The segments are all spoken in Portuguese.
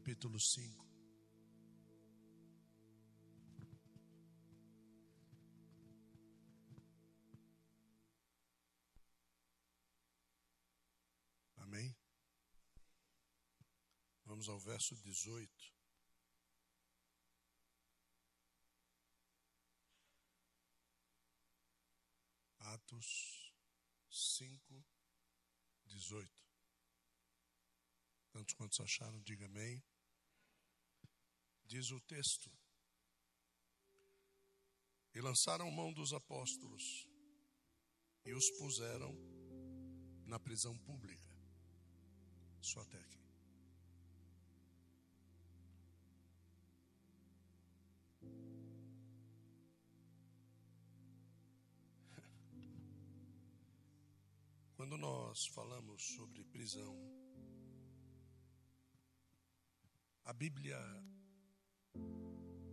capítulo 5. Amém? Vamos ao verso 18. Atos 5, 18. Tantos quantos acharam, diga amém. Diz o texto: E lançaram mão dos apóstolos e os puseram na prisão pública. Só até aqui. Quando nós falamos sobre prisão, a Bíblia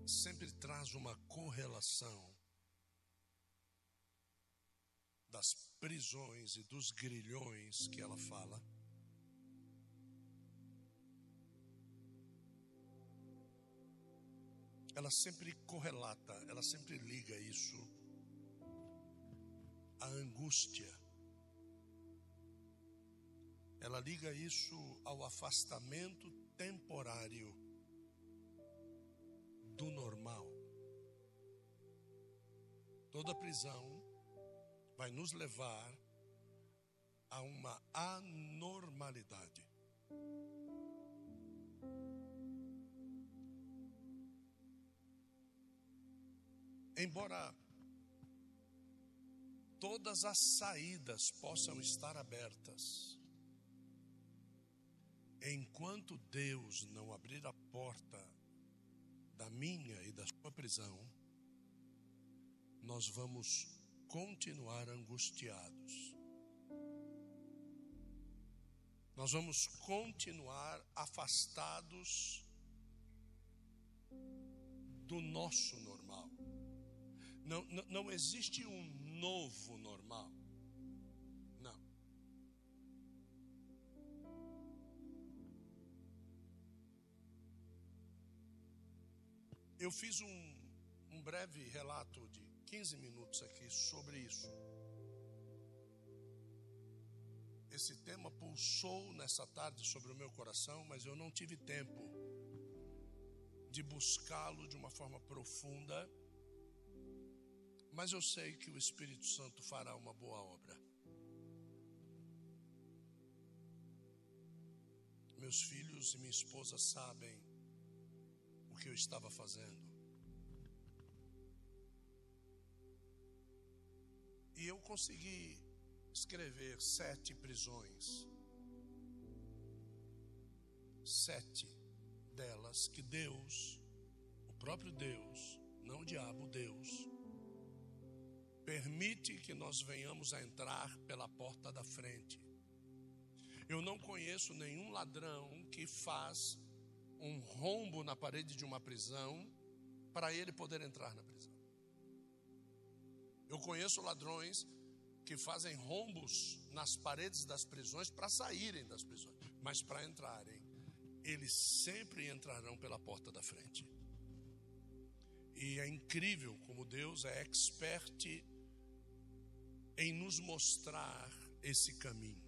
sempre traz uma correlação das prisões e dos grilhões que ela fala. Ela sempre correlata, ela sempre liga isso à angústia. Ela liga isso ao afastamento temporário do normal. Toda prisão vai nos levar a uma anormalidade. Embora todas as saídas possam estar abertas, enquanto Deus não abrir a porta da minha e da sua prisão, nós vamos continuar angustiados. Nós vamos continuar afastados do nosso normal. Não, não, não existe um novo normal. Eu fiz um, um breve relato de 15 minutos aqui sobre isso. Esse tema pulsou nessa tarde sobre o meu coração, mas eu não tive tempo de buscá-lo de uma forma profunda. Mas eu sei que o Espírito Santo fará uma boa obra. Meus filhos e minha esposa sabem que eu estava fazendo. E eu consegui escrever sete prisões. Sete delas que Deus, o próprio Deus, não o diabo, Deus, permite que nós venhamos a entrar pela porta da frente. Eu não conheço nenhum ladrão que faz um rombo na parede de uma prisão para ele poder entrar na prisão. Eu conheço ladrões que fazem rombos nas paredes das prisões para saírem das prisões, mas para entrarem, eles sempre entrarão pela porta da frente. E é incrível como Deus é expert em nos mostrar esse caminho.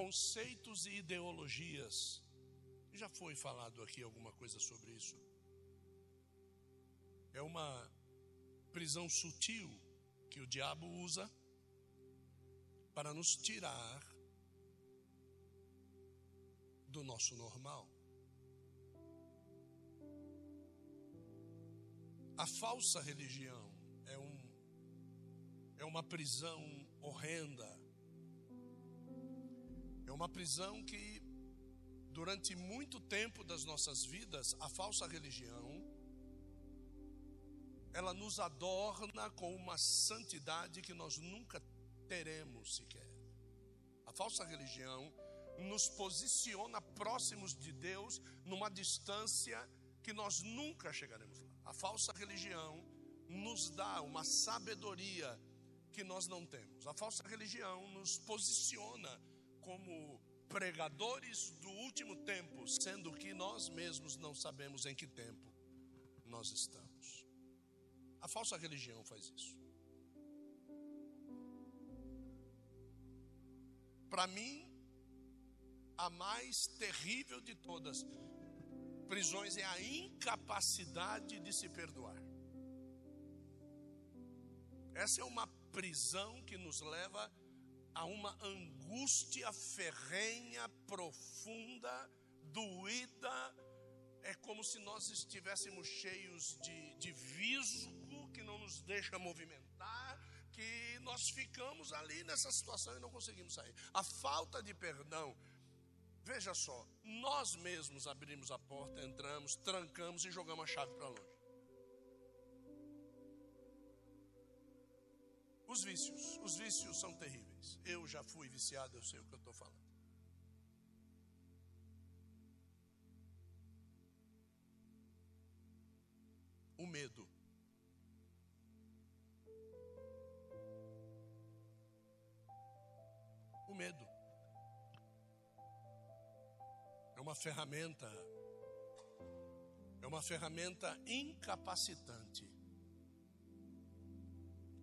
Conceitos e ideologias. Já foi falado aqui alguma coisa sobre isso é uma prisão sutil que o diabo usa para nos tirar do nosso normal. A falsa religião é, um, é uma prisão horrenda. É uma prisão que, durante muito tempo das nossas vidas, a falsa religião ela nos adorna com uma santidade que nós nunca teremos sequer. A falsa religião nos posiciona próximos de Deus numa distância que nós nunca chegaremos lá. A falsa religião nos dá uma sabedoria que nós não temos. A falsa religião nos posiciona como pregadores do último tempo, sendo que nós mesmos não sabemos em que tempo nós estamos. A falsa religião faz isso. Para mim, a mais terrível de todas prisões é a incapacidade de se perdoar. Essa é uma prisão que nos leva a uma angústia ferrenha, profunda, doída. É como se nós estivéssemos cheios de, de visgo que não nos deixa movimentar, que nós ficamos ali nessa situação e não conseguimos sair. A falta de perdão Veja só, nós mesmos abrimos a porta, entramos, trancamos e jogamos a chave para longe. Os vícios, os vícios são terríveis. Eu já fui viciado, eu sei o que eu estou falando. O medo. O medo. uma ferramenta, é uma ferramenta incapacitante.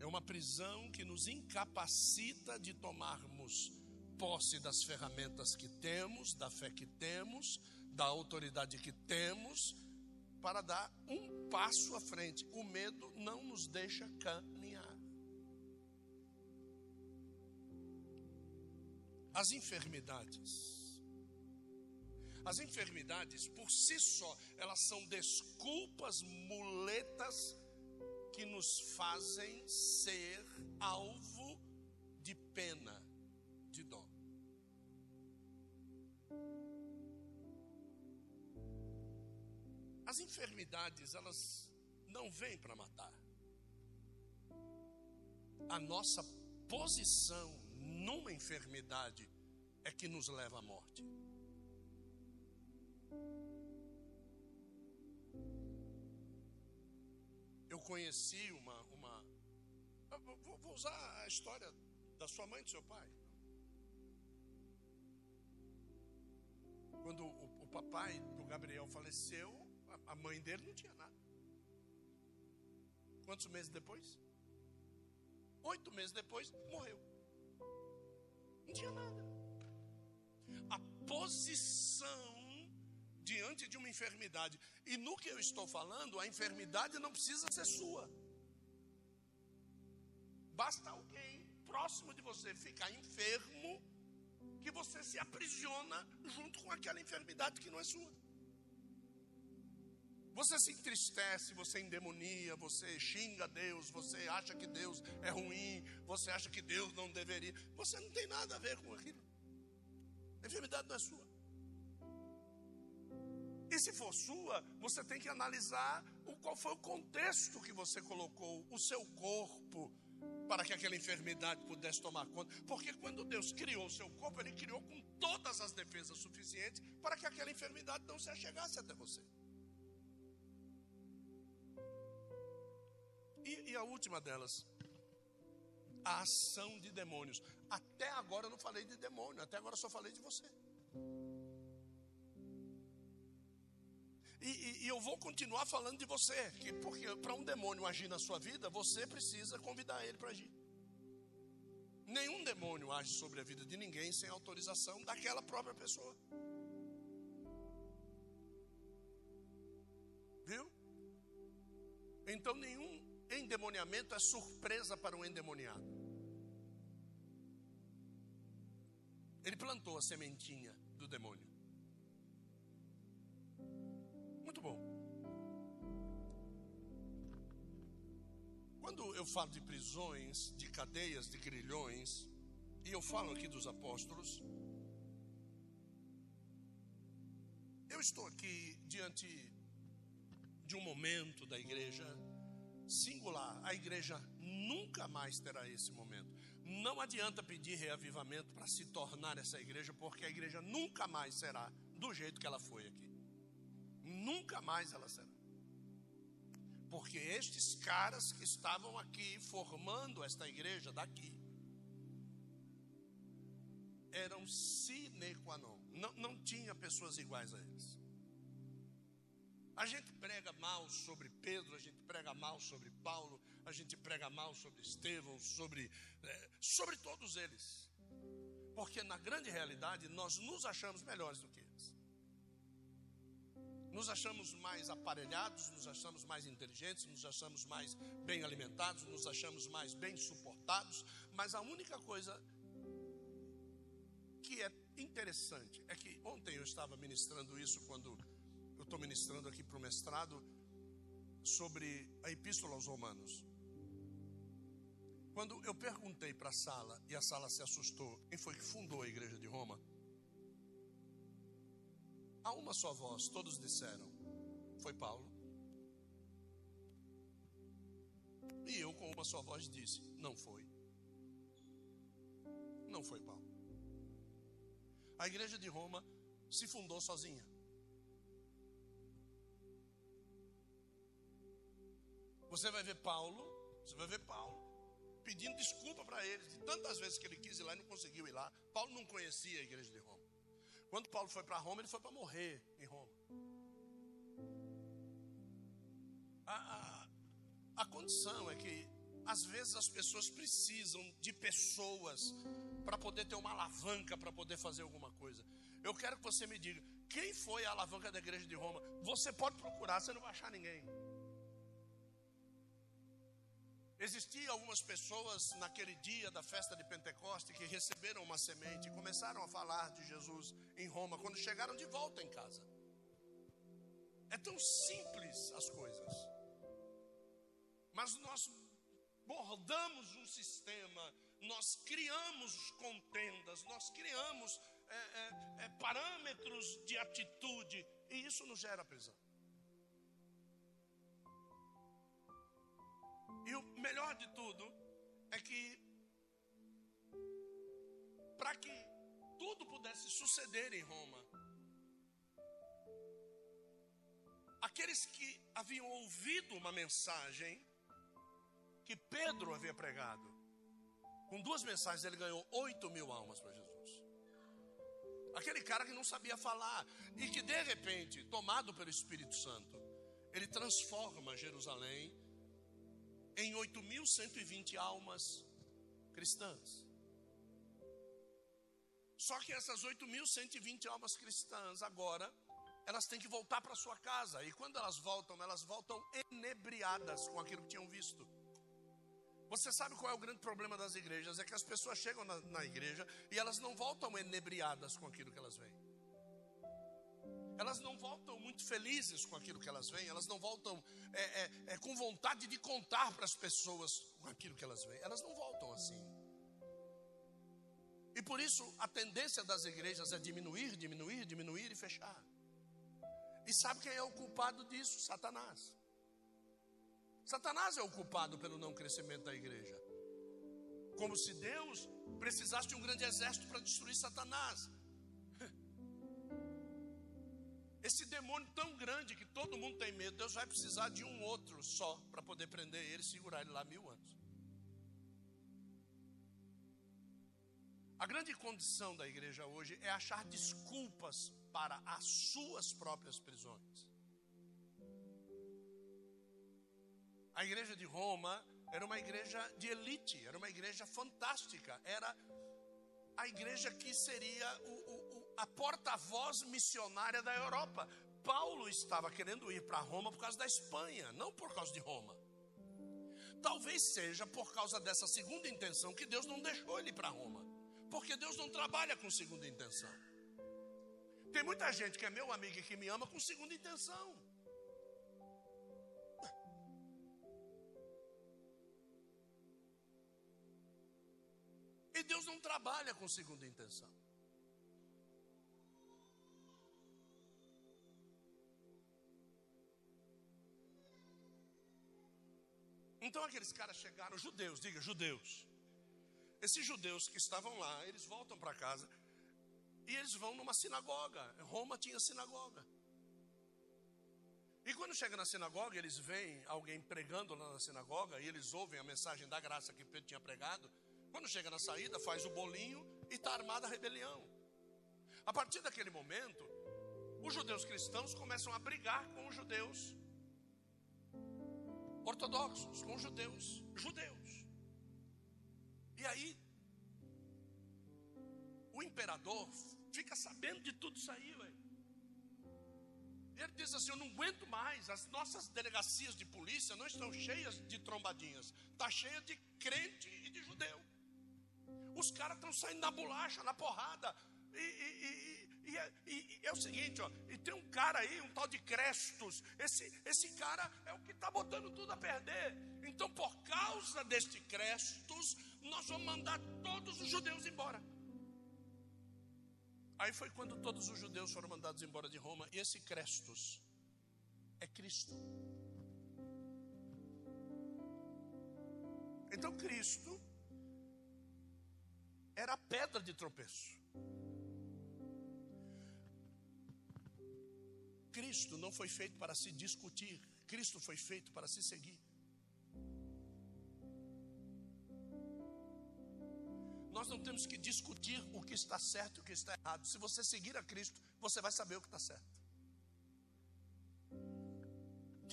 É uma prisão que nos incapacita de tomarmos posse das ferramentas que temos, da fé que temos, da autoridade que temos, para dar um passo à frente. O medo não nos deixa caminhar. As enfermidades as enfermidades, por si só, elas são desculpas, muletas que nos fazem ser alvo de pena, de dó. As enfermidades, elas não vêm para matar. A nossa posição numa enfermidade é que nos leva à morte. Conheci uma. uma vou, usar a história da sua mãe e do seu pai. Quando o, o papai do Gabriel faleceu, a, a mãe dele não tinha nada. Quantos meses depois? Oito meses depois, morreu. Não tinha nada. A posição diante de uma enfermidade. E no que eu estou falando, a enfermidade não precisa ser sua. Basta alguém próximo de você ficar enfermo, que você se aprisiona junto com aquela enfermidade que não é sua. Você se entristece, você endemonia, você xinga Deus, você acha que Deus é ruim, você acha que Deus não deveria. Você não tem nada a ver com aquilo. A enfermidade não é sua. E se for sua, você tem que analisar o, qual foi o contexto que você colocou, o seu corpo, para que aquela enfermidade pudesse tomar conta. Porque quando Deus criou o seu corpo, Ele criou com todas as defesas suficientes para que aquela enfermidade não se achegasse até você. E, e a última delas, a ação de demônios. Até agora eu não falei de demônio, até agora eu só falei de você. E, e, e, eu vou continuar falando de você, que, porque para um demônio agir na sua vida, você precisa convidar ele para agir. Nenhum demônio age sobre a vida de ninguém sem autorização daquela própria pessoa. Viu? Então nenhum endemoniamento é surpresa para um endemoniado. Ele plantou a sementinha do demônio. Muito bom. Quando eu falo de prisões, de cadeias, de grilhões, e eu falo aqui dos apóstolos, eu estou aqui diante de um momento da igreja singular. A igreja nunca mais terá esse momento. Não adianta pedir reavivamento para se tornar essa igreja, porque a igreja nunca mais será do jeito que ela foi aqui. Nunca mais ela será. Porque estes caras que estavam aqui formando esta igreja daqui, eram sine qua non. Não, não tinha pessoas iguais a eles. A gente prega mal sobre Pedro, a gente prega mal sobre Paulo, a gente prega mal sobre Estevão, sobre, é, sobre todos eles. Porque na grande realidade nós nos achamos melhores do. Nos achamos mais aparelhados, nos achamos mais inteligentes, nos achamos mais bem alimentados, nos achamos mais bem suportados, mas a única coisa que é interessante é que ontem eu estava ministrando isso quando eu estou ministrando aqui para o mestrado sobre a Epístola aos Romanos. Quando eu perguntei para a sala e a sala se assustou, quem foi que fundou a igreja de Roma? A uma só voz, todos disseram: foi Paulo. E eu, com uma só voz, disse: não foi. Não foi Paulo. A igreja de Roma se fundou sozinha. Você vai ver Paulo, você vai ver Paulo pedindo desculpa para eles de tantas vezes que ele quis ir lá e não conseguiu ir lá. Paulo não conhecia a igreja de Roma. Quando Paulo foi para Roma, ele foi para morrer em Roma. A, a, a condição é que às vezes as pessoas precisam de pessoas para poder ter uma alavanca para poder fazer alguma coisa. Eu quero que você me diga, quem foi a alavanca da igreja de Roma? Você pode procurar, você não vai achar ninguém. Existiam algumas pessoas naquele dia da festa de Pentecoste que receberam uma semente e começaram a falar de Jesus em Roma quando chegaram de volta em casa. É tão simples as coisas. Mas nós bordamos um sistema, nós criamos contendas, nós criamos é, é, é, parâmetros de atitude e isso nos gera prisão. Melhor de tudo é que, para que tudo pudesse suceder em Roma, aqueles que haviam ouvido uma mensagem que Pedro havia pregado, com duas mensagens ele ganhou oito mil almas para Jesus. Aquele cara que não sabia falar e que de repente, tomado pelo Espírito Santo, ele transforma Jerusalém em 8.120 almas cristãs. Só que essas 8.120 almas cristãs agora, elas têm que voltar para sua casa. E quando elas voltam, elas voltam enebriadas com aquilo que tinham visto. Você sabe qual é o grande problema das igrejas? É que as pessoas chegam na, na igreja e elas não voltam enebriadas com aquilo que elas veem elas não voltam muito felizes com aquilo que elas veem, elas não voltam é, é, é, com vontade de contar para as pessoas com aquilo que elas veem, elas não voltam assim. E por isso a tendência das igrejas é diminuir, diminuir, diminuir e fechar. E sabe quem é o culpado disso? Satanás. Satanás é o culpado pelo não crescimento da igreja. Como se Deus precisasse de um grande exército para destruir Satanás. Esse demônio tão grande que todo mundo tem medo, Deus vai precisar de um outro só para poder prender ele e segurar ele lá mil anos. A grande condição da igreja hoje é achar desculpas para as suas próprias prisões. A igreja de Roma era uma igreja de elite, era uma igreja fantástica, era a igreja que seria o, o, a porta-voz missionária da Europa. Paulo estava querendo ir para Roma por causa da Espanha, não por causa de Roma. Talvez seja por causa dessa segunda intenção que Deus não deixou ele ir para Roma, porque Deus não trabalha com segunda intenção. Tem muita gente que é meu amigo e que me ama com segunda intenção. E Deus não trabalha com segunda intenção. Então aqueles caras chegaram, judeus, diga judeus. Esses judeus que estavam lá, eles voltam para casa e eles vão numa sinagoga. Roma tinha sinagoga. E quando chega na sinagoga, eles veem alguém pregando lá na sinagoga e eles ouvem a mensagem da graça que Pedro tinha pregado Quando chega na saída, faz o bolinho e está armada a rebelião. A partir daquele momento, os judeus cristãos começam a brigar com os judeus ortodoxos, com judeus judeus. E aí, o imperador fica sabendo de tudo isso aí. Ele diz assim: Eu não aguento mais, as nossas delegacias de polícia não estão cheias de trombadinhas, está cheia de crente e de judeu. Os caras estão saindo na bolacha, na porrada. E, e, e, e, é o seguinte, ó, e tem um cara aí, um tal de Crestos. Esse, esse cara é o que está botando tudo a perder. Então, por causa deste Crestos, nós vamos mandar todos os judeus embora. Aí foi quando todos os judeus foram mandados embora de Roma, e esse Crestos é Cristo. Então Cristo era a pedra de tropeço. Cristo não foi feito para se discutir, Cristo foi feito para se seguir. Nós não temos que discutir o que está certo e o que está errado. Se você seguir a Cristo, você vai saber o que está certo.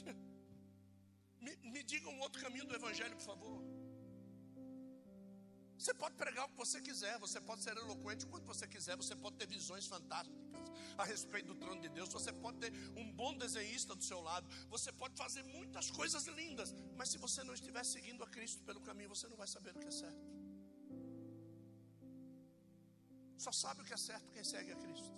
Me, me diga um outro caminho do Evangelho, por favor. Você pode pregar o que você quiser, você pode ser eloquente quanto você quiser, você pode ter visões fantásticas a respeito do trono de Deus, você pode ter um bom desenhista do seu lado, você pode fazer muitas coisas lindas, mas se você não estiver seguindo a Cristo pelo caminho, você não vai saber o que é certo. Só sabe o que é certo quem segue a Cristo.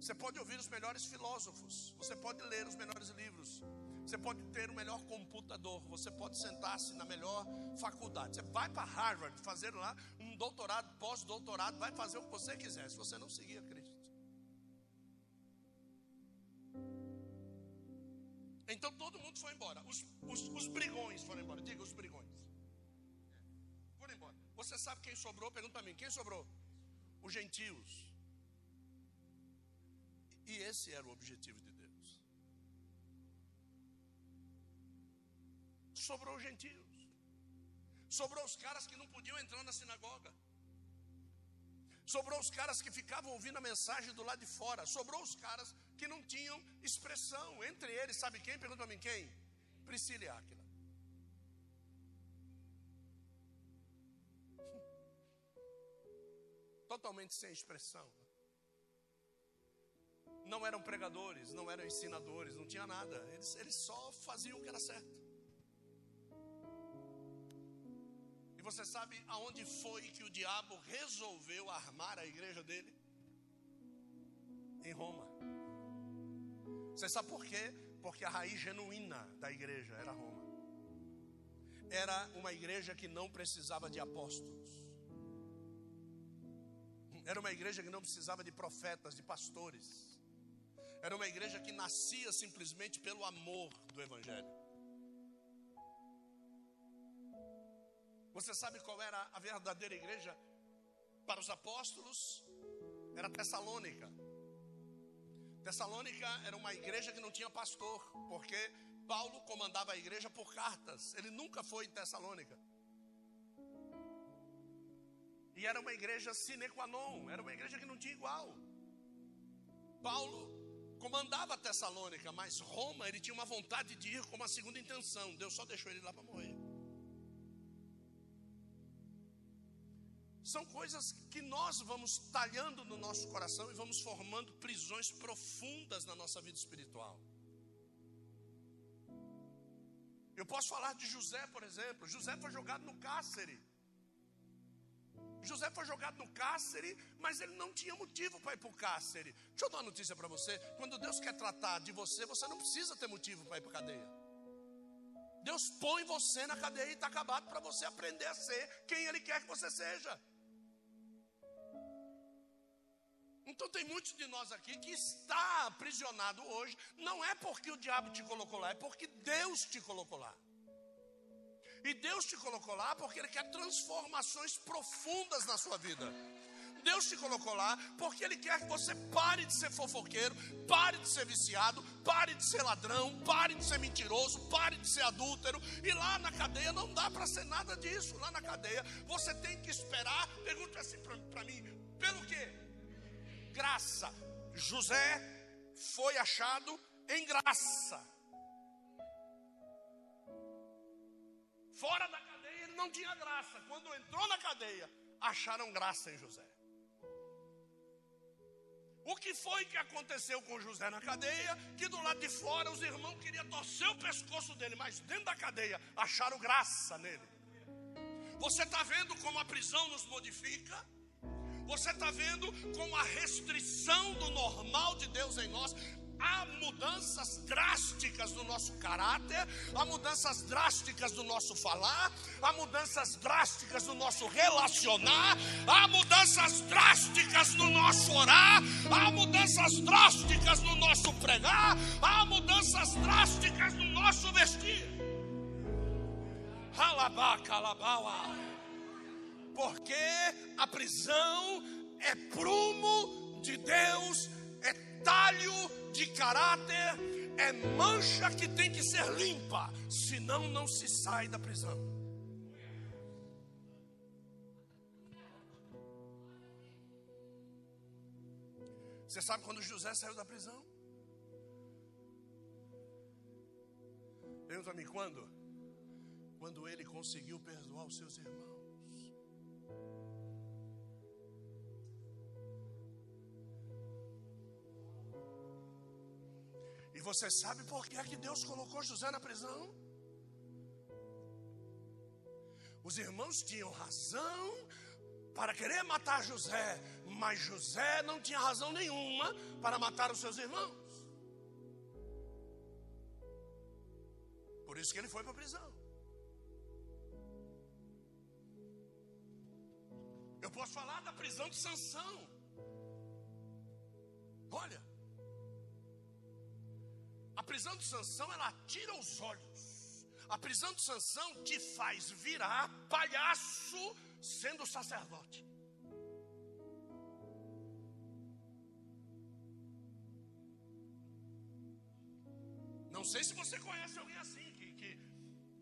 Você pode ouvir os melhores filósofos, você pode ler os melhores livros, você pode ter o melhor computador, você pode sentar-se na melhor faculdade. Você vai para Harvard fazer lá um doutorado, pós-doutorado, vai fazer o que você quiser, se você não seguir a Cristo. Então todo mundo foi embora. Os, os, os brigões foram embora. Diga os brigões. Foram embora. Você sabe quem sobrou? Pergunta para mim: quem sobrou? Os gentios. E esse era o objetivo de Sobrou os gentios. Sobrou os caras que não podiam entrar na sinagoga. Sobrou os caras que ficavam ouvindo a mensagem do lado de fora. Sobrou os caras que não tinham expressão. Entre eles, sabe quem? Pergunta a mim quem? Priscila e Áquila. Totalmente sem expressão. Não eram pregadores, não eram ensinadores, não tinha nada. Eles, eles só faziam o que era certo. E você sabe aonde foi que o diabo resolveu armar a igreja dele? Em Roma. Você sabe por quê? Porque a raiz genuína da igreja era Roma. Era uma igreja que não precisava de apóstolos. Era uma igreja que não precisava de profetas, de pastores. Era uma igreja que nascia simplesmente pelo amor do Evangelho. Você sabe qual era a verdadeira igreja para os apóstolos? Era Tessalônica. Tessalônica era uma igreja que não tinha pastor, porque Paulo comandava a igreja por cartas. Ele nunca foi em Tessalônica. E era uma igreja sine qua non, era uma igreja que não tinha igual. Paulo comandava Tessalônica, mas Roma ele tinha uma vontade de ir com uma segunda intenção. Deus só deixou ele lá para morrer. São coisas que nós vamos talhando no nosso coração e vamos formando prisões profundas na nossa vida espiritual. Eu posso falar de José, por exemplo. José foi jogado no cárcere. José foi jogado no cárcere, mas ele não tinha motivo para ir para o cárcere. Deixa eu dar uma notícia para você: quando Deus quer tratar de você, você não precisa ter motivo para ir para a cadeia. Deus põe você na cadeia e está acabado para você aprender a ser quem Ele quer que você seja. Então tem muitos de nós aqui que está aprisionado hoje, não é porque o diabo te colocou lá, é porque Deus te colocou lá. E Deus te colocou lá porque Ele quer transformações profundas na sua vida. Deus te colocou lá porque Ele quer que você pare de ser fofoqueiro, pare de ser viciado, pare de ser ladrão, pare de ser mentiroso, pare de ser adúltero. E lá na cadeia não dá para ser nada disso. Lá na cadeia você tem que esperar. Pergunta assim para mim: pelo quê? Graça. José foi achado em graça. Fora da cadeia ele não tinha graça. Quando entrou na cadeia, acharam graça em José. O que foi que aconteceu com José na cadeia? Que do lado de fora os irmãos queriam torcer o pescoço dele, mas dentro da cadeia acharam graça nele. Você está vendo como a prisão nos modifica? Você está vendo como a restrição do normal de Deus em nós há mudanças drásticas no nosso caráter, há mudanças drásticas no nosso falar, há mudanças drásticas no nosso relacionar, há mudanças drásticas no nosso orar, há mudanças drásticas no nosso pregar, há mudanças drásticas no nosso vestir. Porque a prisão é prumo de Deus, é talho de caráter, é mancha que tem que ser limpa, senão não se sai da prisão. Você sabe quando José saiu da prisão? Pergunta-me quando? Quando ele conseguiu perdoar os seus irmãos. Você sabe por que é que Deus colocou José na prisão? Os irmãos tinham razão para querer matar José, mas José não tinha razão nenhuma para matar os seus irmãos. Por isso que ele foi para a prisão. Eu posso falar da prisão de Sansão. Olha, prisão de Sansão, ela tira os olhos. A prisão de Sansão te faz virar palhaço sendo sacerdote. Não sei se você conhece alguém assim, que, que,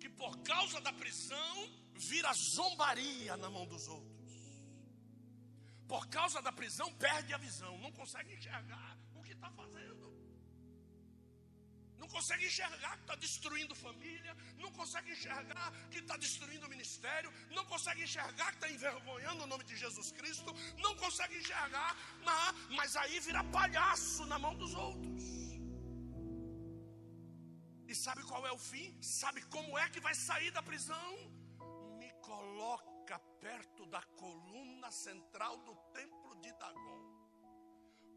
que por causa da prisão vira zombaria na mão dos outros. Por causa da prisão perde a visão, não consegue enxergar o que está fazendo não consegue enxergar que está destruindo família, não consegue enxergar que está destruindo o ministério, não consegue enxergar que está envergonhando o nome de Jesus Cristo, não consegue enxergar, não, mas aí vira palhaço na mão dos outros. E sabe qual é o fim? Sabe como é que vai sair da prisão? Me coloca perto da coluna central do templo de Dagon,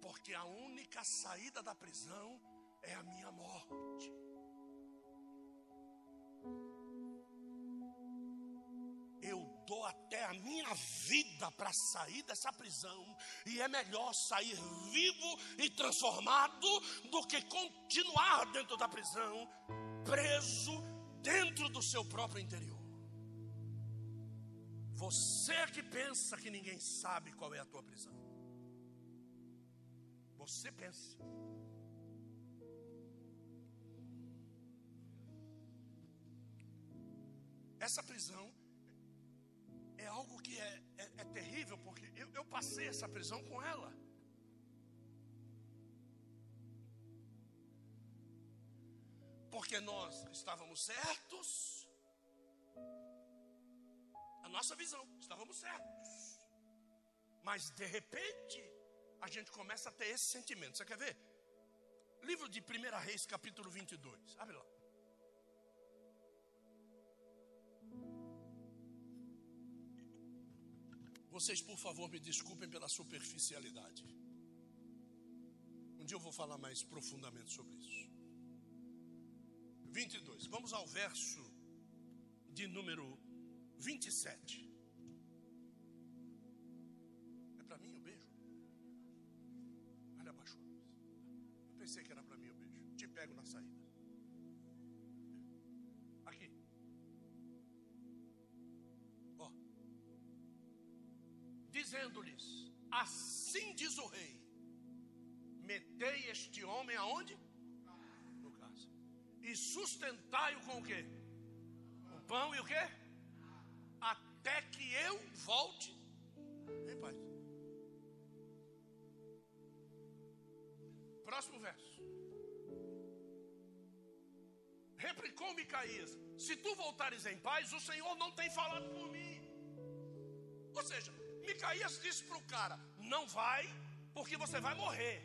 porque a única saída da prisão é a minha morte. Eu dou até a minha vida para sair dessa prisão, e é melhor sair vivo e transformado do que continuar dentro da prisão, preso dentro do seu próprio interior. Você que pensa que ninguém sabe qual é a tua prisão. Você pensa. Essa prisão é algo que é, é, é terrível, porque eu, eu passei essa prisão com ela. Porque nós estávamos certos, a nossa visão, estávamos certos. Mas de repente, a gente começa a ter esse sentimento. Você quer ver? Livro de 1 Reis, capítulo 22. Abre lá. Vocês, por favor, me desculpem pela superficialidade. Um dia eu vou falar mais profundamente sobre isso. 22. Vamos ao verso de número 27. É para mim o beijo? Olha, abaixou. Eu pensei que era para mim o beijo. Te pego na saída. Dizendo-lhes: Assim diz o rei: Metei este homem aonde? No caso. E sustentai-o com o quê? O pão e o quê? Até que eu volte em paz. Próximo verso. Replicou Micaías: Se tu voltares em paz, o Senhor não tem falado por mim. Ou seja, Micaías disse para o cara: Não vai, porque você vai morrer.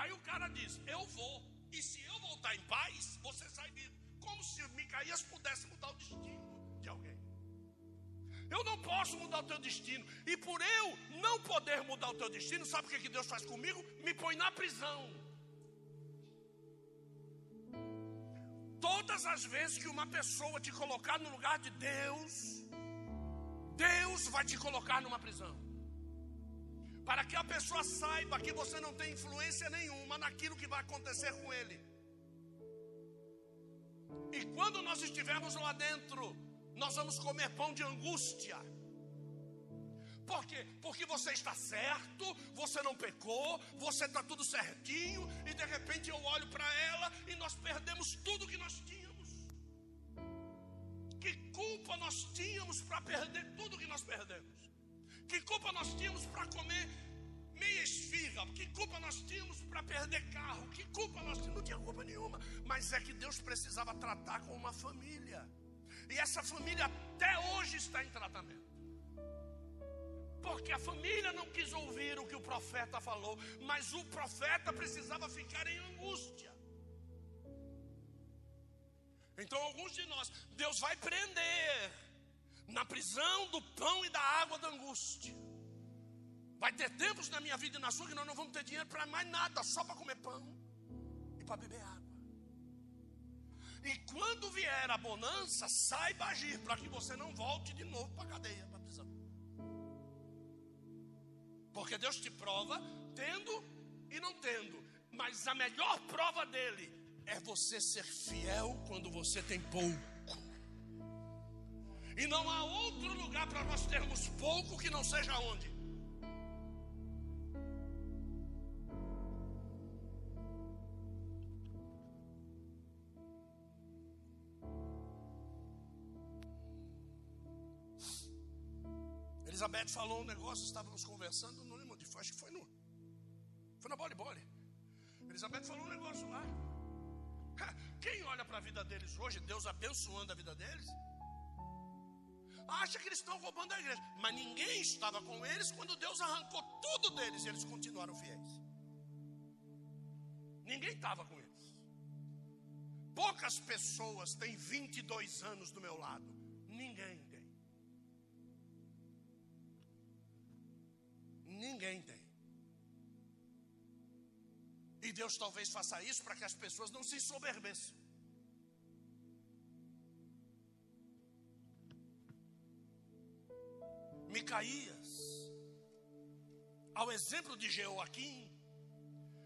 Aí o cara diz: Eu vou, e se eu voltar em paz, você sai vivo. Como se Micaías pudesse mudar o destino de alguém. Eu não posso mudar o teu destino. E por eu não poder mudar o teu destino, sabe o que Deus faz comigo? Me põe na prisão. Todas as vezes que uma pessoa te colocar no lugar de Deus, Deus vai te colocar numa prisão. Para que a pessoa saiba que você não tem influência nenhuma naquilo que vai acontecer com ele. E quando nós estivermos lá dentro, nós vamos comer pão de angústia. Por quê? Porque você está certo, você não pecou, você está tudo certinho, e de repente eu olho para ela e nós perdemos tudo que nós tínhamos. Que culpa nós tínhamos para perder tudo que nós perdemos? Que culpa nós tínhamos para comer meia esfirra? Que culpa nós tínhamos para perder carro? Que culpa nós tínhamos? Não tinha culpa nenhuma, mas é que Deus precisava tratar com uma família. E essa família até hoje está em tratamento. Porque a família não quis ouvir o que o profeta falou, mas o profeta precisava ficar em angústia. Então, alguns de nós, Deus vai prender na prisão do pão e da água da angústia. Vai ter tempos na minha vida e na sua que nós não vamos ter dinheiro para mais nada, só para comer pão e para beber água. E quando vier a bonança, saiba agir para que você não volte de novo para a cadeia, Porque Deus te prova tendo e não tendo. Mas a melhor prova dele é você ser fiel quando você tem pouco. E não há outro lugar para nós termos pouco que não seja onde? Elizabeth falou um negócio, estávamos conversando, não lembro onde foi, acho que foi no. Foi na Bole Bole. Elizabeth falou um negócio lá. Quem olha para a vida deles hoje, Deus abençoando a vida deles, acha que eles estão roubando a igreja. Mas ninguém estava com eles quando Deus arrancou tudo deles e eles continuaram fiéis. Ninguém estava com eles. Poucas pessoas têm 22 anos do meu lado. Ninguém. Ninguém tem. E Deus talvez faça isso para que as pessoas não se soberbessem. Micaías, ao exemplo de Jeoaquim,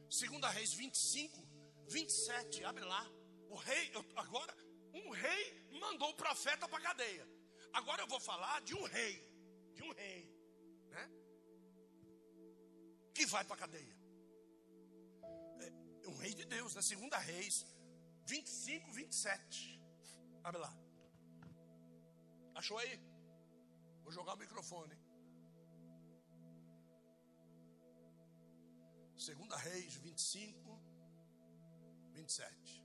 2 Reis 25, 27, abre lá. O rei, agora, um rei mandou o profeta para a cadeia. Agora eu vou falar de um rei, de um rei? Que vai para a cadeia. É um rei de Deus, na né? segunda reis, 25, 27. Abre lá. Achou aí? Vou jogar o microfone. Segunda Reis 25, 27.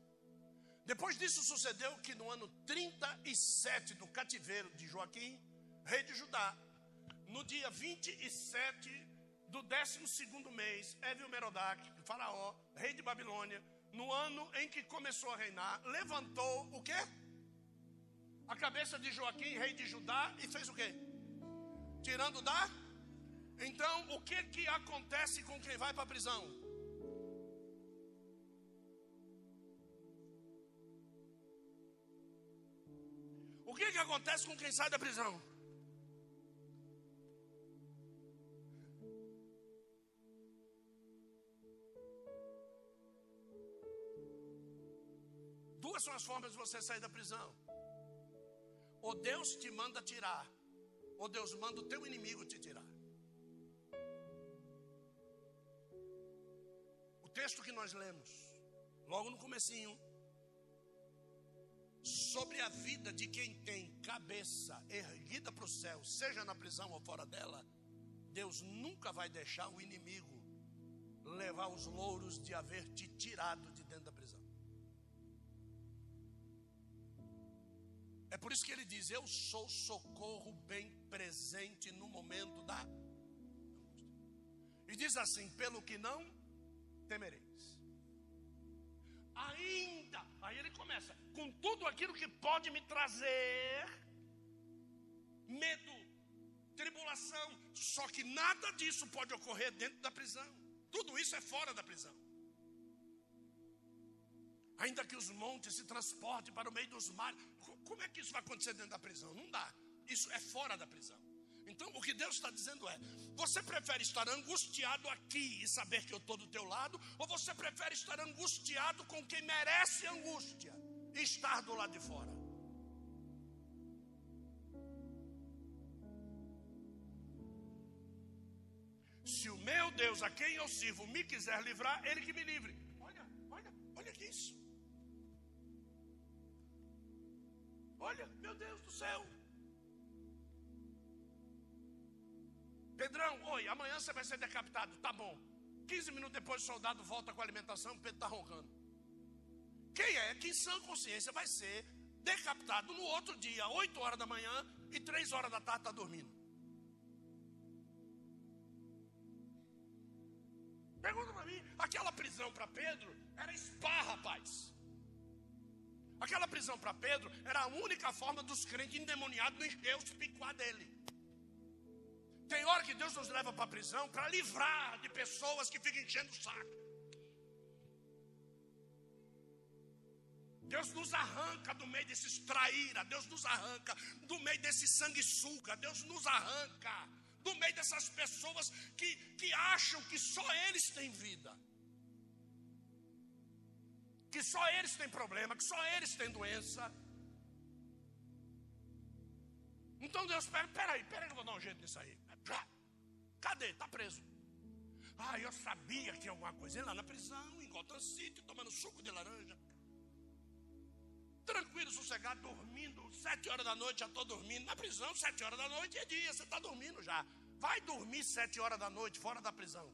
Depois disso sucedeu que no ano 37 do cativeiro de Joaquim, rei de Judá, no dia 27 do 12 mês, Evil Merodach, faraó, rei de Babilônia, no ano em que começou a reinar, levantou o quê? A cabeça de Joaquim, rei de Judá, e fez o quê? Tirando da? Então, o que que acontece com quem vai para a prisão? O que que acontece com quem sai da prisão? Duas são as formas de você sair da prisão. Ou Deus te manda tirar, ou Deus manda o teu inimigo te tirar. O texto que nós lemos, logo no comecinho, sobre a vida de quem tem cabeça erguida para o céu, seja na prisão ou fora dela, Deus nunca vai deixar o inimigo levar os louros de haver te tirado de dentro da prisão. É por isso que ele diz: Eu sou socorro bem presente no momento da. E diz assim: Pelo que não temereis. Ainda, aí ele começa: Com tudo aquilo que pode me trazer medo, tribulação, só que nada disso pode ocorrer dentro da prisão. Tudo isso é fora da prisão. Ainda que os montes se transportem para o meio dos mares. Como é que isso vai acontecer dentro da prisão? Não dá. Isso é fora da prisão. Então, o que Deus está dizendo é: você prefere estar angustiado aqui e saber que eu estou do teu lado, ou você prefere estar angustiado com quem merece angústia e estar do lado de fora? Se o meu Deus, a quem eu sirvo, me quiser livrar, Ele que me livre. Olha, meu Deus do céu. Pedrão, oi, amanhã você vai ser decapitado. Tá bom. 15 minutos depois o soldado volta com a alimentação, Pedro está roncando. Quem é que em sã consciência vai ser decapitado no outro dia, 8 horas da manhã e 3 horas da tarde está dormindo? Pergunta para mim, aquela prisão para Pedro era spa, rapaz. Aquela prisão para Pedro era a única forma dos crentes endemoniados encher os picuá dele. Tem hora que Deus nos leva para a prisão para livrar de pessoas que ficam enchendo o saco. Deus nos arranca do meio desses traíra, Deus nos arranca do meio desse sanguessuga, Deus nos arranca do meio dessas pessoas que, que acham que só eles têm vida, que só eles têm problema, que só eles têm doença. Então Deus pega, peraí, peraí que eu vou dar um jeito nisso aí. Cadê? Está preso. Ah, eu sabia que tinha alguma coisa. Ele lá na prisão, em Gotham City, tomando suco de laranja. Tranquilo, sossegado, dormindo. Sete horas da noite, já estou dormindo. Na prisão, sete horas da noite é dia, você está dormindo já. Vai dormir sete horas da noite, fora da prisão.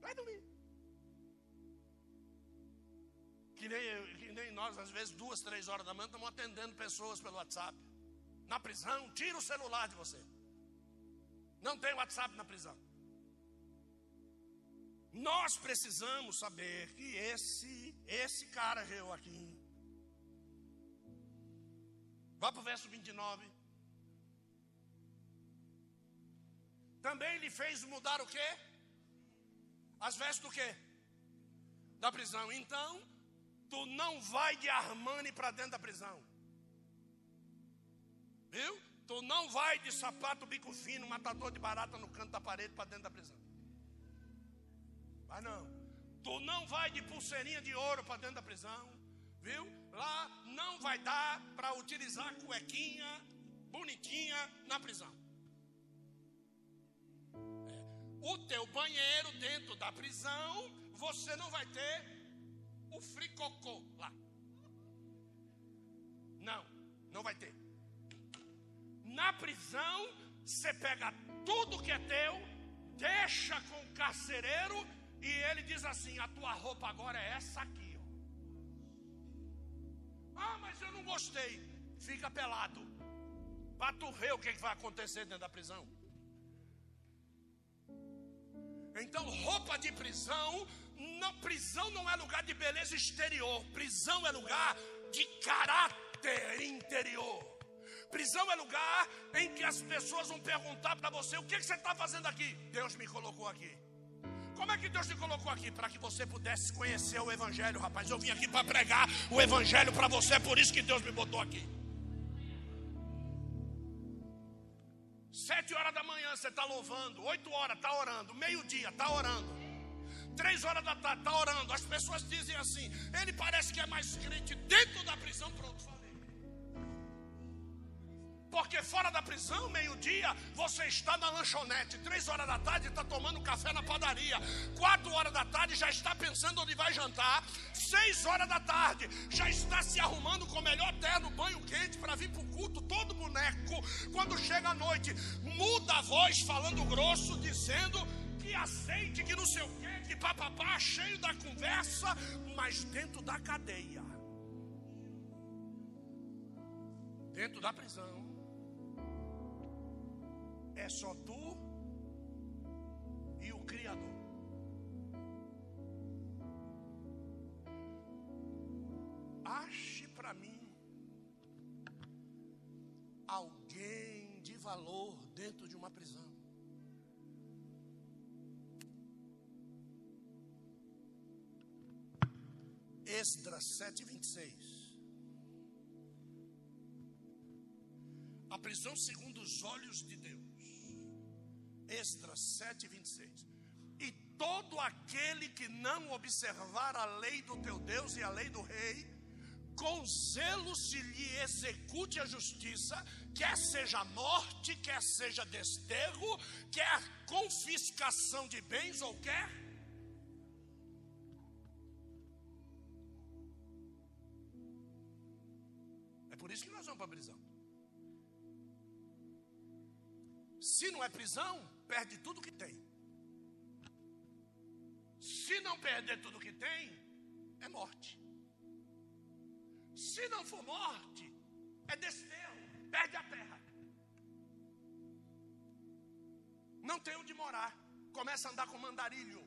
Vai dormir. Que nem, que nem nós, às vezes, duas, três horas da manhã, estamos atendendo pessoas pelo WhatsApp. Na prisão, tira o celular de você. Não tem WhatsApp na prisão. Nós precisamos saber que esse, esse cara eu aqui. Vá para o verso 29. Também lhe fez mudar o quê? As vestes do quê? Da prisão. Então, tu não vai de Armani para dentro da prisão. Viu? Tu não vai de sapato bico fino, matador de barata no canto da parede para dentro da prisão. Vai não. Tu não vai de pulseirinha de ouro para dentro da prisão. Viu? Lá não vai dar para utilizar cuequinha bonitinha na prisão. É. O teu banheiro dentro da prisão, você não vai ter fricocô lá. Não, não vai ter. Na prisão, você pega tudo que é teu, deixa com o carcereiro e ele diz assim: a tua roupa agora é essa aqui. Ó. Ah, mas eu não gostei. Fica pelado. Para tu ver o que, que vai acontecer dentro da prisão. Então, roupa de prisão, não, prisão não é lugar de beleza exterior, prisão é lugar de caráter interior. Prisão é lugar em que as pessoas vão perguntar para você: o que, que você está fazendo aqui? Deus me colocou aqui. Como é que Deus te colocou aqui? Para que você pudesse conhecer o Evangelho, rapaz. Eu vim aqui para pregar o Evangelho para você, é por isso que Deus me botou aqui. Sete horas da manhã você está louvando, oito horas está orando, meio-dia está orando, três horas da tarde está orando. As pessoas dizem assim: ele parece que é mais crente dentro da prisão. Pronto, falei. Porque fora da prisão, meio-dia, você está na lanchonete. Três horas da tarde está tomando café na padaria. Quatro horas da tarde já está pensando onde vai jantar. Seis horas da tarde já está se arrumando com o melhor terno, banho quente para vir para o culto, todo boneco. Quando chega a noite, muda a voz falando grosso, dizendo que aceite, que não sei o quê, que papapá, cheio da conversa, mas dentro da cadeia. Dentro da prisão é só tu e o Criador. Ache para mim alguém de valor dentro de uma prisão. Esdras 7,26. A prisão segundo os olhos de Deus. Esdras 7, 26. E todo aquele que não observar a lei do teu Deus e a lei do rei, com zelo se lhe execute a justiça, quer seja morte, quer seja desterro, quer confiscação de bens ou quer. Para a prisão. Se não é prisão, perde tudo que tem. Se não perder tudo que tem, é morte. Se não for morte, é desterro, perde a terra. Não tem onde morar, começa a andar com mandarilho.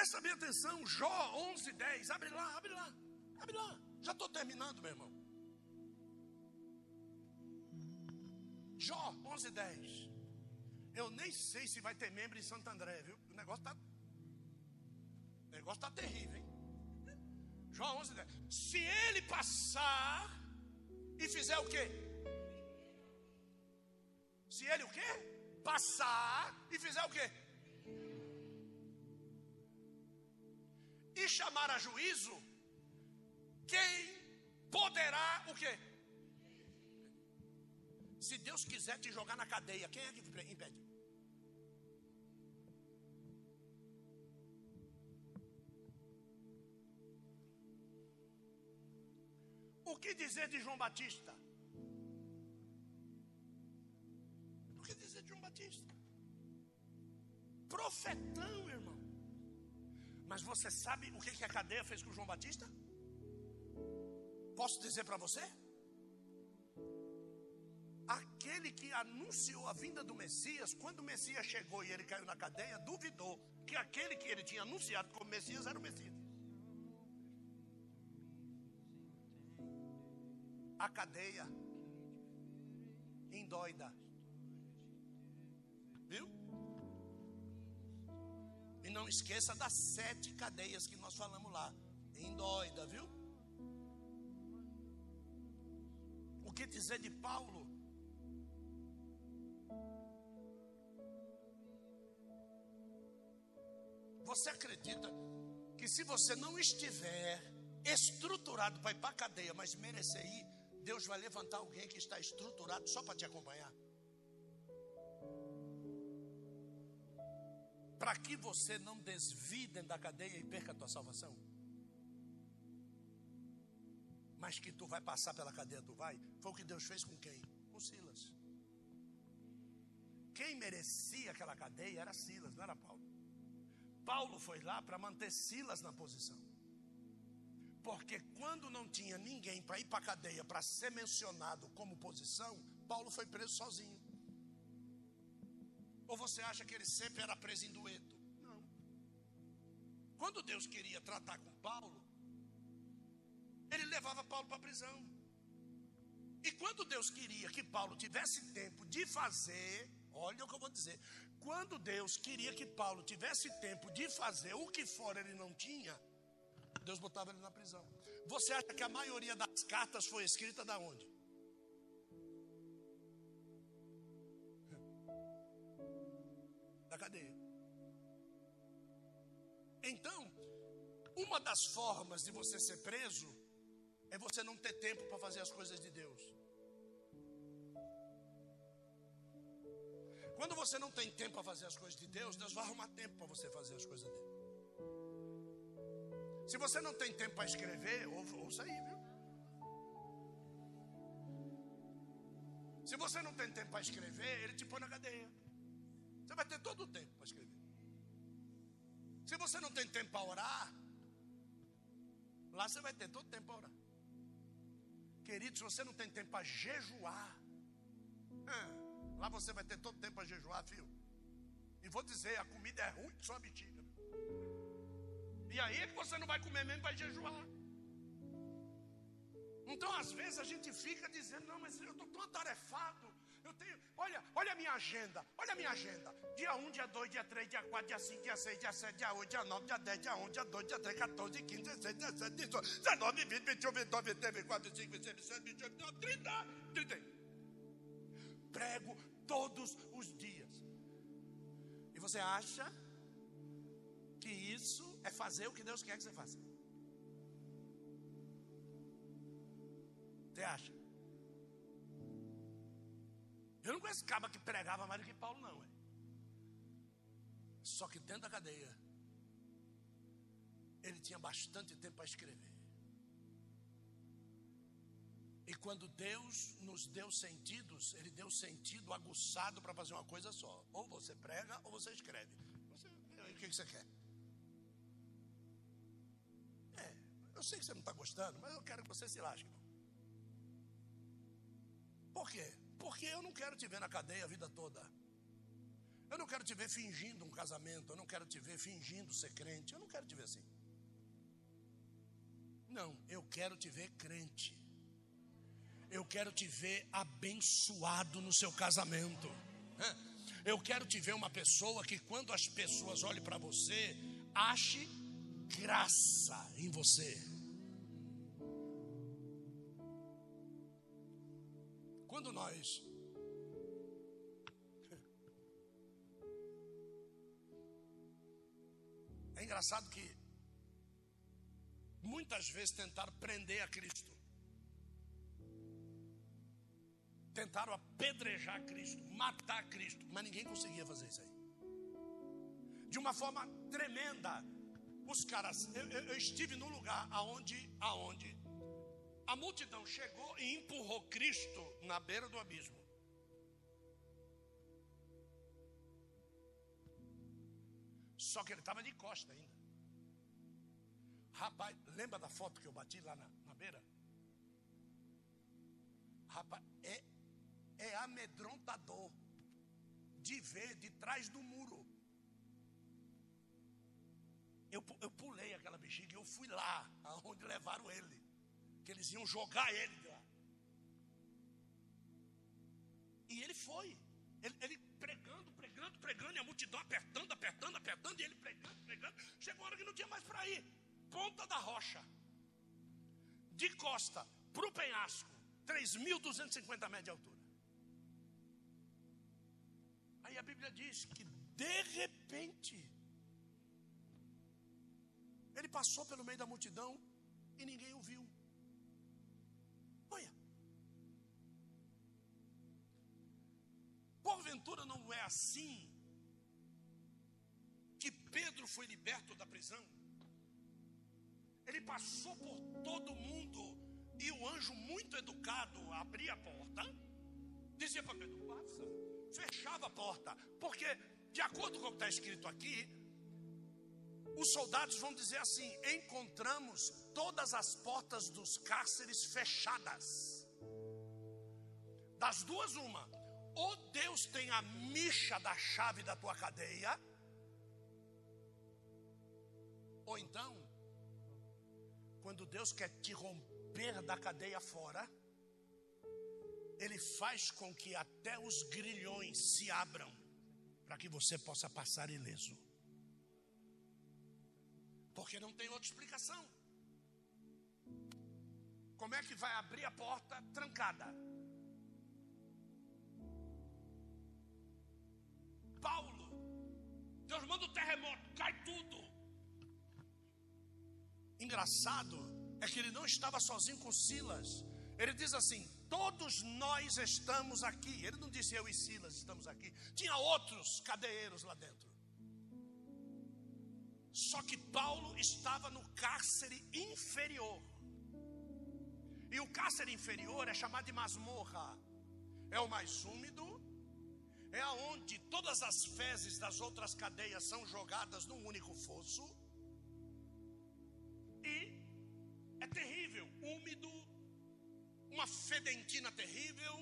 Presta bem atenção, Jó 11, 10. Abre lá, abre lá, abre lá. Já estou terminando, meu irmão. Jó 11, 10. Eu nem sei se vai ter membro em Santo André, viu? O negócio está. O negócio está terrível, hein? Jó 11, 10. Se ele passar e fizer o quê? Se ele o quê? Passar e fizer o quê? E chamar a juízo, quem poderá o quê? Se Deus quiser te jogar na cadeia, quem é que impede? O que dizer de João Batista? O que dizer de João Batista? Profetão, irmão. Mas você sabe o que, a cadeia fez com João Batista? Posso dizer para você? aquele que anunciou a vinda do Messias, quando o Messias chegou e ele caiu na cadeia, duvidou que aquele que ele tinha anunciado como Messias era o Messias. A cadeia indóida. Não esqueça das sete cadeias que nós falamos lá. Indóida, viu? O que dizer de Paulo? Você acredita que se você não estiver estruturado para ir para a cadeia, mas merecer ir, Deus vai levantar alguém que está estruturado só para te acompanhar? Para que você não desvie da cadeia e perca a tua salvação? Mas que tu vai passar pela cadeia, tu vai. Foi o que Deus fez com quem? Com Silas. Quem merecia aquela cadeia era Silas, não era Paulo. Paulo foi lá para manter Silas na posição. Porque quando não tinha ninguém para ir para a cadeia para ser mencionado como posição, Paulo foi preso sozinho. Ou você acha que ele sempre era preso em dueto? Não. Quando Deus queria tratar com Paulo, ele levava Paulo para a prisão. E quando Deus queria que Paulo tivesse tempo de fazer, olha o que eu vou dizer, quando Deus queria que Paulo tivesse tempo de fazer o que fora ele não tinha, Deus botava ele na prisão. Você acha que a maioria das cartas foi escrita da onde? Cadeia. Então, uma das formas de você ser preso é você não ter tempo para fazer as coisas de Deus. Quando você não tem tempo para fazer as coisas de Deus, Deus vai arrumar tempo para você fazer as coisas dele. Se você não tem tempo para escrever, ouça aí, viu? Se você não tem tempo para escrever, ele te põe na cadeia. Você vai ter todo o tempo para escrever. Se você não tem tempo para orar, lá você vai ter todo o tempo para orar. Querido, se você não tem tempo para jejuar, lá você vai ter todo o tempo para jejuar, filho. E vou dizer, a comida é ruim de sua bexiga. E aí é que você não vai comer mesmo, vai jejuar. Então, às vezes, a gente fica dizendo, não, mas eu estou tão atarefado. Olha, olha a minha agenda, olha a minha agenda. Dia 1, dia 2, dia 3, dia 4, dia 5, dia 6, dia 7, dia 8, dia 9, dia 10, dia 11, dia 12, dia 13, 14, 15, 16, 17, 18, 19, 20, 21, 22, 23, 24, 25, 26, 27, 28, 29, 30, 31. Prego todos os dias. E você acha que isso é fazer o que Deus quer que você faça? Você acha? Conheço caba que pregava mais do que Paulo, não. É. Só que dentro da cadeia, ele tinha bastante tempo para escrever. E quando Deus nos deu sentidos, Ele deu sentido aguçado para fazer uma coisa só: ou você prega ou você escreve. Você, o que você quer? É, eu sei que você não está gostando, mas eu quero que você se lasque. Por quê? Porque eu não quero te ver na cadeia a vida toda. Eu não quero te ver fingindo um casamento. Eu não quero te ver fingindo ser crente. Eu não quero te ver assim. Não, eu quero te ver crente. Eu quero te ver abençoado no seu casamento. Eu quero te ver uma pessoa que, quando as pessoas olhem para você, ache graça em você. É engraçado que muitas vezes tentaram prender a Cristo. Tentaram apedrejar Cristo, matar Cristo, mas ninguém conseguia fazer isso aí. De uma forma tremenda. Os caras, eu, eu, estive num lugar aonde, aonde a multidão chegou e empurrou Cristo na beira do abismo. Só que ele estava de costa ainda. Rapaz, lembra da foto que eu bati lá na, na beira? Rapaz, é, é amedrontador de ver de trás do muro. Eu, eu pulei aquela bexiga e eu fui lá, aonde levaram ele que eles iam jogar ele de lá. E ele foi. Ele, ele, pregando, pregando, pregando, e a multidão apertando, apertando, apertando, e ele pregando, pregando. Chegou uma hora que não tinha mais para ir. Ponta da rocha. De costa para o penhasco. 3.250 metros de altura. Aí a Bíblia diz que de repente ele passou pelo meio da multidão e ninguém o viu. Assim que Pedro foi liberto da prisão? Ele passou por todo mundo e o anjo, muito educado, abria a porta, dizia para Pedro: passa, fechava a porta, porque, de acordo com o que está escrito aqui, os soldados vão dizer assim: encontramos todas as portas dos cárceres fechadas. Das duas, uma. Ou Deus tem a micha da chave da tua cadeia, ou então, quando Deus quer te romper da cadeia fora, Ele faz com que até os grilhões se abram, para que você possa passar ileso porque não tem outra explicação. Como é que vai abrir a porta trancada? Paulo, Deus manda o terremoto, cai tudo. engraçado é que ele não estava sozinho com Silas. Ele diz assim: Todos nós estamos aqui. Ele não disse eu e Silas estamos aqui. Tinha outros cadeeiros lá dentro. Só que Paulo estava no cárcere inferior. E o cárcere inferior é chamado de masmorra. É o mais úmido, é aonde todas as fezes das outras cadeias são jogadas num único fosso. E é terrível, úmido, uma fedentina terrível.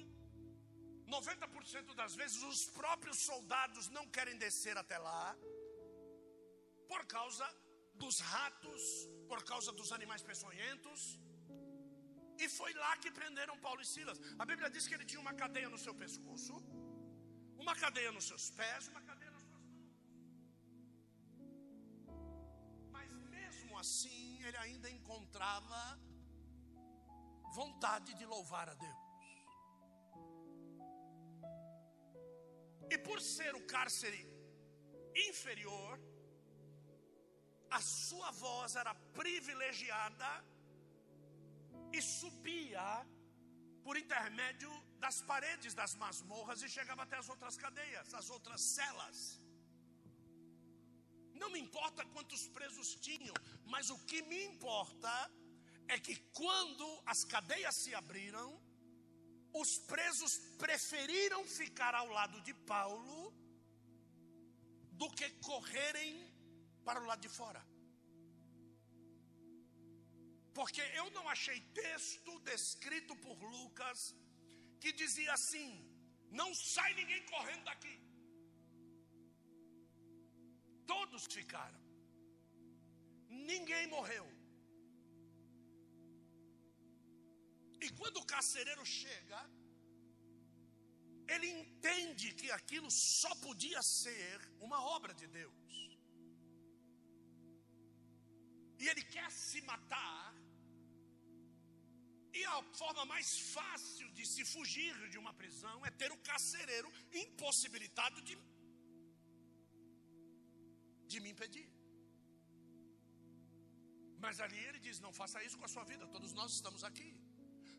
90% das vezes os próprios soldados não querem descer até lá por causa dos ratos, por causa dos animais peçonhentos. E foi lá que prenderam Paulo e Silas. A Bíblia diz que ele tinha uma cadeia no seu pescoço, uma cadeia nos seus pés, uma cadeia nas suas mãos. Mas mesmo assim, ele ainda encontrava vontade de louvar a Deus. E por ser o cárcere inferior, a sua voz era privilegiada e subia por intermédio das paredes das masmorras e chegava até as outras cadeias, as outras celas. Não me importa quantos presos tinham, mas o que me importa é que quando as cadeias se abriram, os presos preferiram ficar ao lado de Paulo do que correrem para o lado de fora. Porque eu não achei texto descrito por Lucas que dizia assim: não sai ninguém correndo daqui. Todos ficaram. Ninguém morreu. E quando o carcereiro chega, ele entende que aquilo só podia ser uma obra de Deus. E ele quer se matar e a forma mais fácil de se fugir de uma prisão é ter o carcereiro impossibilitado de, de me impedir. Mas ali ele diz: não faça isso com a sua vida, todos nós estamos aqui.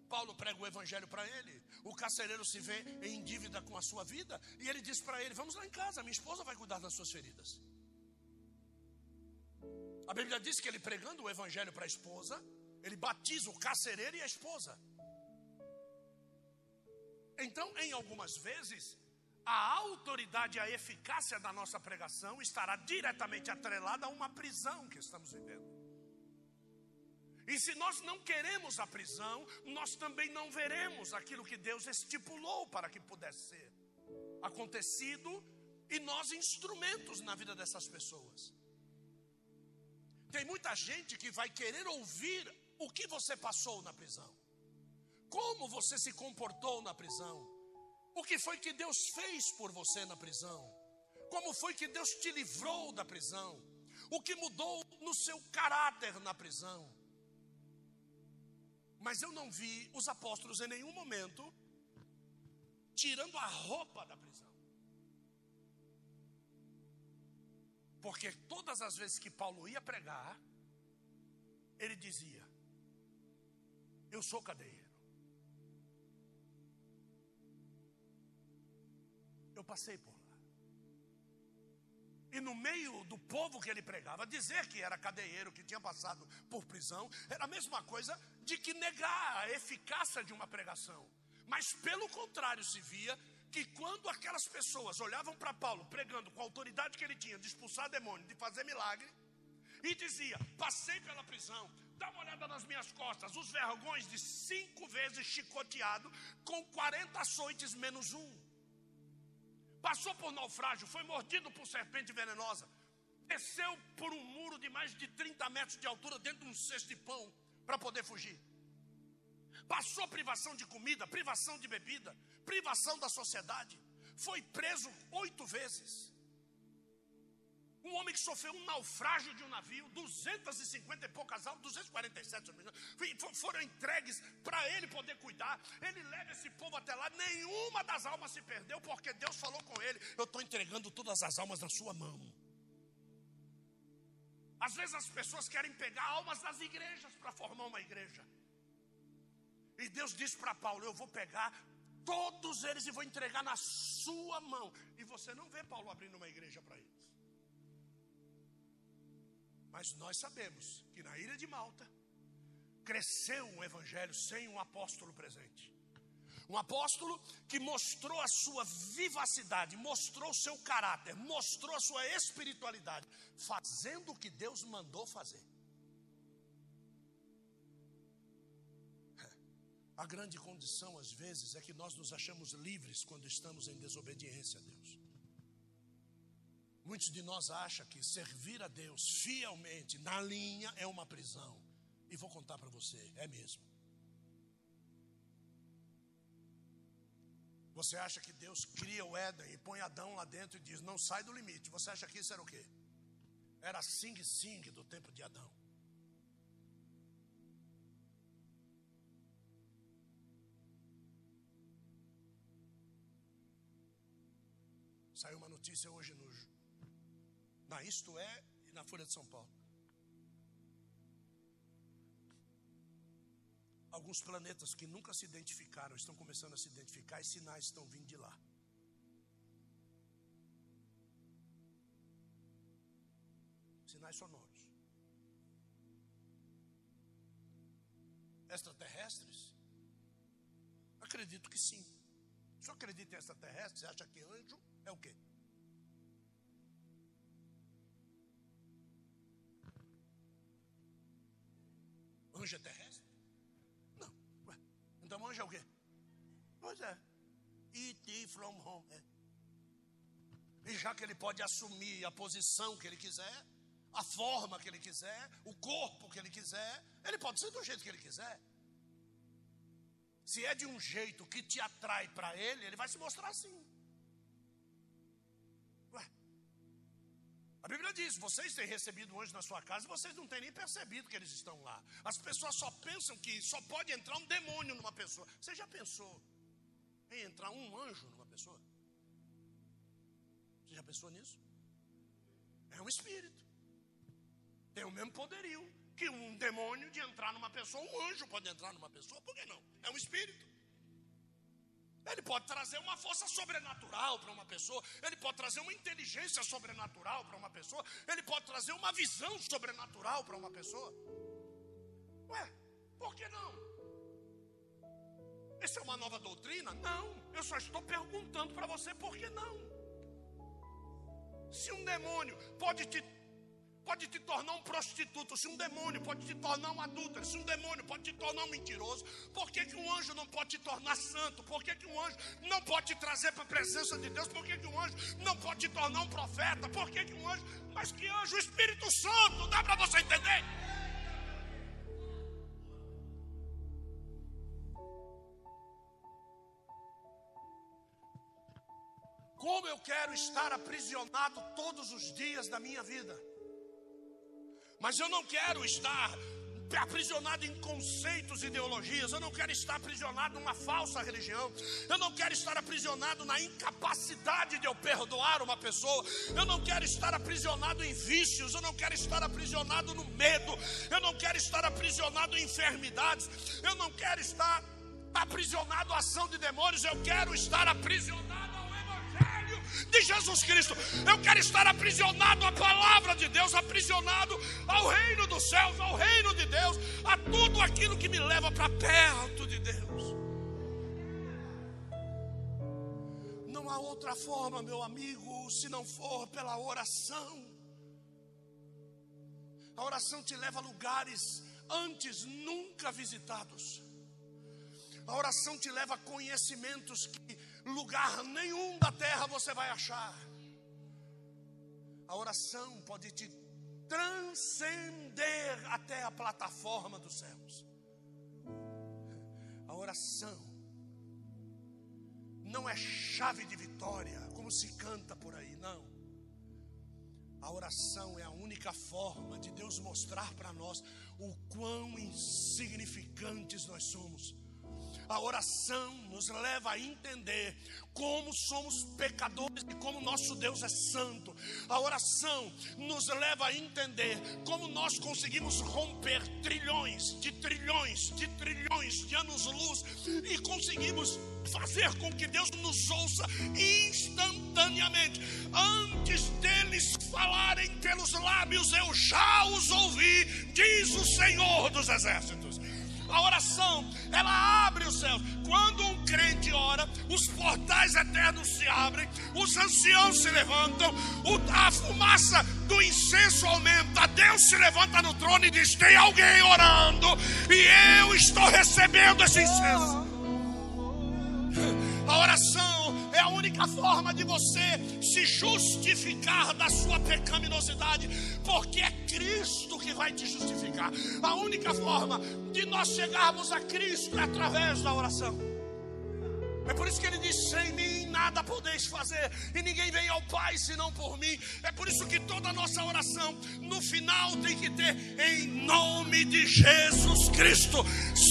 Paulo prega o evangelho para ele. O carcereiro se vê em dívida com a sua vida. E ele diz para ele: Vamos lá em casa, minha esposa vai cuidar das suas feridas. A Bíblia diz que ele pregando o evangelho para a esposa, ele batiza o carcereiro e a esposa. Então, em algumas vezes, a autoridade e a eficácia da nossa pregação estará diretamente atrelada a uma prisão que estamos vivendo. E se nós não queremos a prisão, nós também não veremos aquilo que Deus estipulou para que pudesse ser acontecido e nós instrumentos na vida dessas pessoas. Tem muita gente que vai querer ouvir o que você passou na prisão, como você se comportou na prisão, o que foi que Deus fez por você na prisão, como foi que Deus te livrou da prisão, o que mudou no seu caráter na prisão. Mas eu não vi os apóstolos em nenhum momento tirando a roupa da prisão. Porque todas as vezes que Paulo ia pregar, ele dizia: eu sou cadeiro. Eu passei por lá. E no meio do povo que ele pregava, dizer que era cadeiro, que tinha passado por prisão, era a mesma coisa de que negar a eficácia de uma pregação. Mas pelo contrário, se via que quando aquelas pessoas olhavam para Paulo pregando com a autoridade que ele tinha de expulsar demônio, de fazer milagre, e dizia: Passei pela prisão, Dá uma olhada nas minhas costas, os vergões de cinco vezes chicoteado, com 40 açoites menos um. Passou por naufrágio, foi mordido por serpente venenosa, desceu por um muro de mais de 30 metros de altura dentro de um cesto de pão para poder fugir. Passou privação de comida, privação de bebida, privação da sociedade. Foi preso oito vezes. Um homem que sofreu um naufrágio de um navio, 250 e poucas almas, 247 foram entregues para ele poder cuidar. Ele leva esse povo até lá, nenhuma das almas se perdeu, porque Deus falou com ele: Eu estou entregando todas as almas na sua mão. Às vezes as pessoas querem pegar almas das igrejas para formar uma igreja. E Deus disse para Paulo: Eu vou pegar todos eles e vou entregar na sua mão. E você não vê Paulo abrindo uma igreja para eles. Mas nós sabemos que na ilha de Malta cresceu um evangelho sem um apóstolo presente. Um apóstolo que mostrou a sua vivacidade, mostrou o seu caráter, mostrou a sua espiritualidade, fazendo o que Deus mandou fazer. A grande condição, às vezes, é que nós nos achamos livres quando estamos em desobediência a Deus. Muitos de nós acham que servir a Deus fielmente, na linha, é uma prisão. E vou contar para você, é mesmo. Você acha que Deus cria o Éden e põe Adão lá dentro e diz: não sai do limite. Você acha que isso era o quê? Era sing-sing do tempo de Adão. Saiu uma notícia hoje no, na Isto É e na Folha de São Paulo. Alguns planetas que nunca se identificaram estão começando a se identificar e sinais estão vindo de lá. Sinais sonoros. Extraterrestres? Acredito que sim. Se acredita em extraterrestres, acha que anjo é o quê? Anjo é terrestre? Então anjo é o quê? Pois é. E.T. from home. É. E já que ele pode assumir a posição que ele quiser, a forma que ele quiser, o corpo que ele quiser, ele pode ser do jeito que ele quiser. Se é de um jeito que te atrai para ele, ele vai se mostrar assim. A Bíblia diz: vocês têm recebido um anjo na sua casa e vocês não têm nem percebido que eles estão lá. As pessoas só pensam que só pode entrar um demônio numa pessoa. Você já pensou em entrar um anjo numa pessoa? Você já pensou nisso? É um espírito. Tem o mesmo poderio que um demônio de entrar numa pessoa. Um anjo pode entrar numa pessoa, por que não? É um espírito. Ele pode trazer uma força sobrenatural para uma pessoa, ele pode trazer uma inteligência sobrenatural para uma pessoa, ele pode trazer uma visão sobrenatural para uma pessoa. Ué, por que não? Essa é uma nova doutrina? Não, eu só estou perguntando para você por que não. Se um demônio pode te pode te tornar um prostituto, se um demônio pode te tornar um adúltero, se um demônio pode te tornar um mentiroso, por que, que um anjo não pode te tornar santo? Por que, que um anjo não pode te trazer para a presença de Deus? Por que, que um anjo não pode te tornar um profeta? Por que, que um anjo, mas que anjo? O Espírito Santo, dá para você entender? Como eu quero estar aprisionado todos os dias da minha vida. Mas eu não quero estar aprisionado em conceitos, ideologias, eu não quero estar aprisionado numa falsa religião, eu não quero estar aprisionado na incapacidade de eu perdoar uma pessoa, eu não quero estar aprisionado em vícios, eu não quero estar aprisionado no medo, eu não quero estar aprisionado em enfermidades, eu não quero estar aprisionado à ação de demônios, eu quero estar aprisionado de Jesus Cristo. Eu quero estar aprisionado à palavra de Deus, aprisionado ao reino dos céus, ao reino de Deus, a tudo aquilo que me leva para perto de Deus. Não há outra forma, meu amigo, se não for pela oração. A oração te leva a lugares antes nunca visitados. A oração te leva a conhecimentos que lugar nenhum da terra você vai achar. A oração pode te transcender até a plataforma dos céus. A oração não é chave de vitória, como se canta por aí, não. A oração é a única forma de Deus mostrar para nós o quão insignificantes nós somos A oração nos leva a entender como somos pecadores e como nosso Deus é santo. A oração nos leva a entender como nós conseguimos romper trilhões de trilhões de trilhões de anos-luz e conseguimos fazer com que Deus nos ouça instantaneamente. Antes deles falarem pelos lábios, eu já os ouvi, diz o Senhor dos Exércitos. A oração, ela abre os céus. Quando um crente ora, os portais eternos se abrem, os anciãos se levantam, a fumaça do incenso aumenta. Deus se levanta no trono e diz: Tem alguém orando, e eu estou recebendo esse incenso. A oração é a única forma de você se justificar da sua pecaminosidade, porque é Cristo que vai te justificar. A única forma de nós chegarmos a Cristo é através da oração. É por isso que ele diz: sem mim nada podeis fazer, e ninguém vem ao Pai senão por mim. É por isso que toda a nossa oração, no final, tem que ter em nome de Jesus Cristo.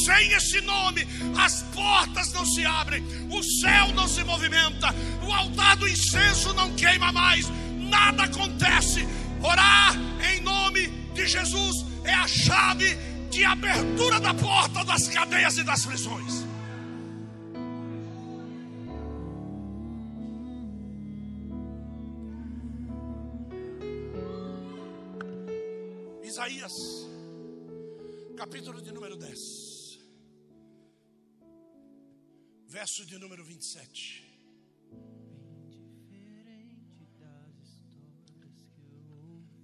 Sem esse nome, as portas não se abrem, o céu não se movimenta, o altar do incenso não queima mais, nada acontece. Orar em nome de Jesus é a chave de abertura da porta das cadeias e das prisões. Isaías, capítulo de número 10, verso de número 27.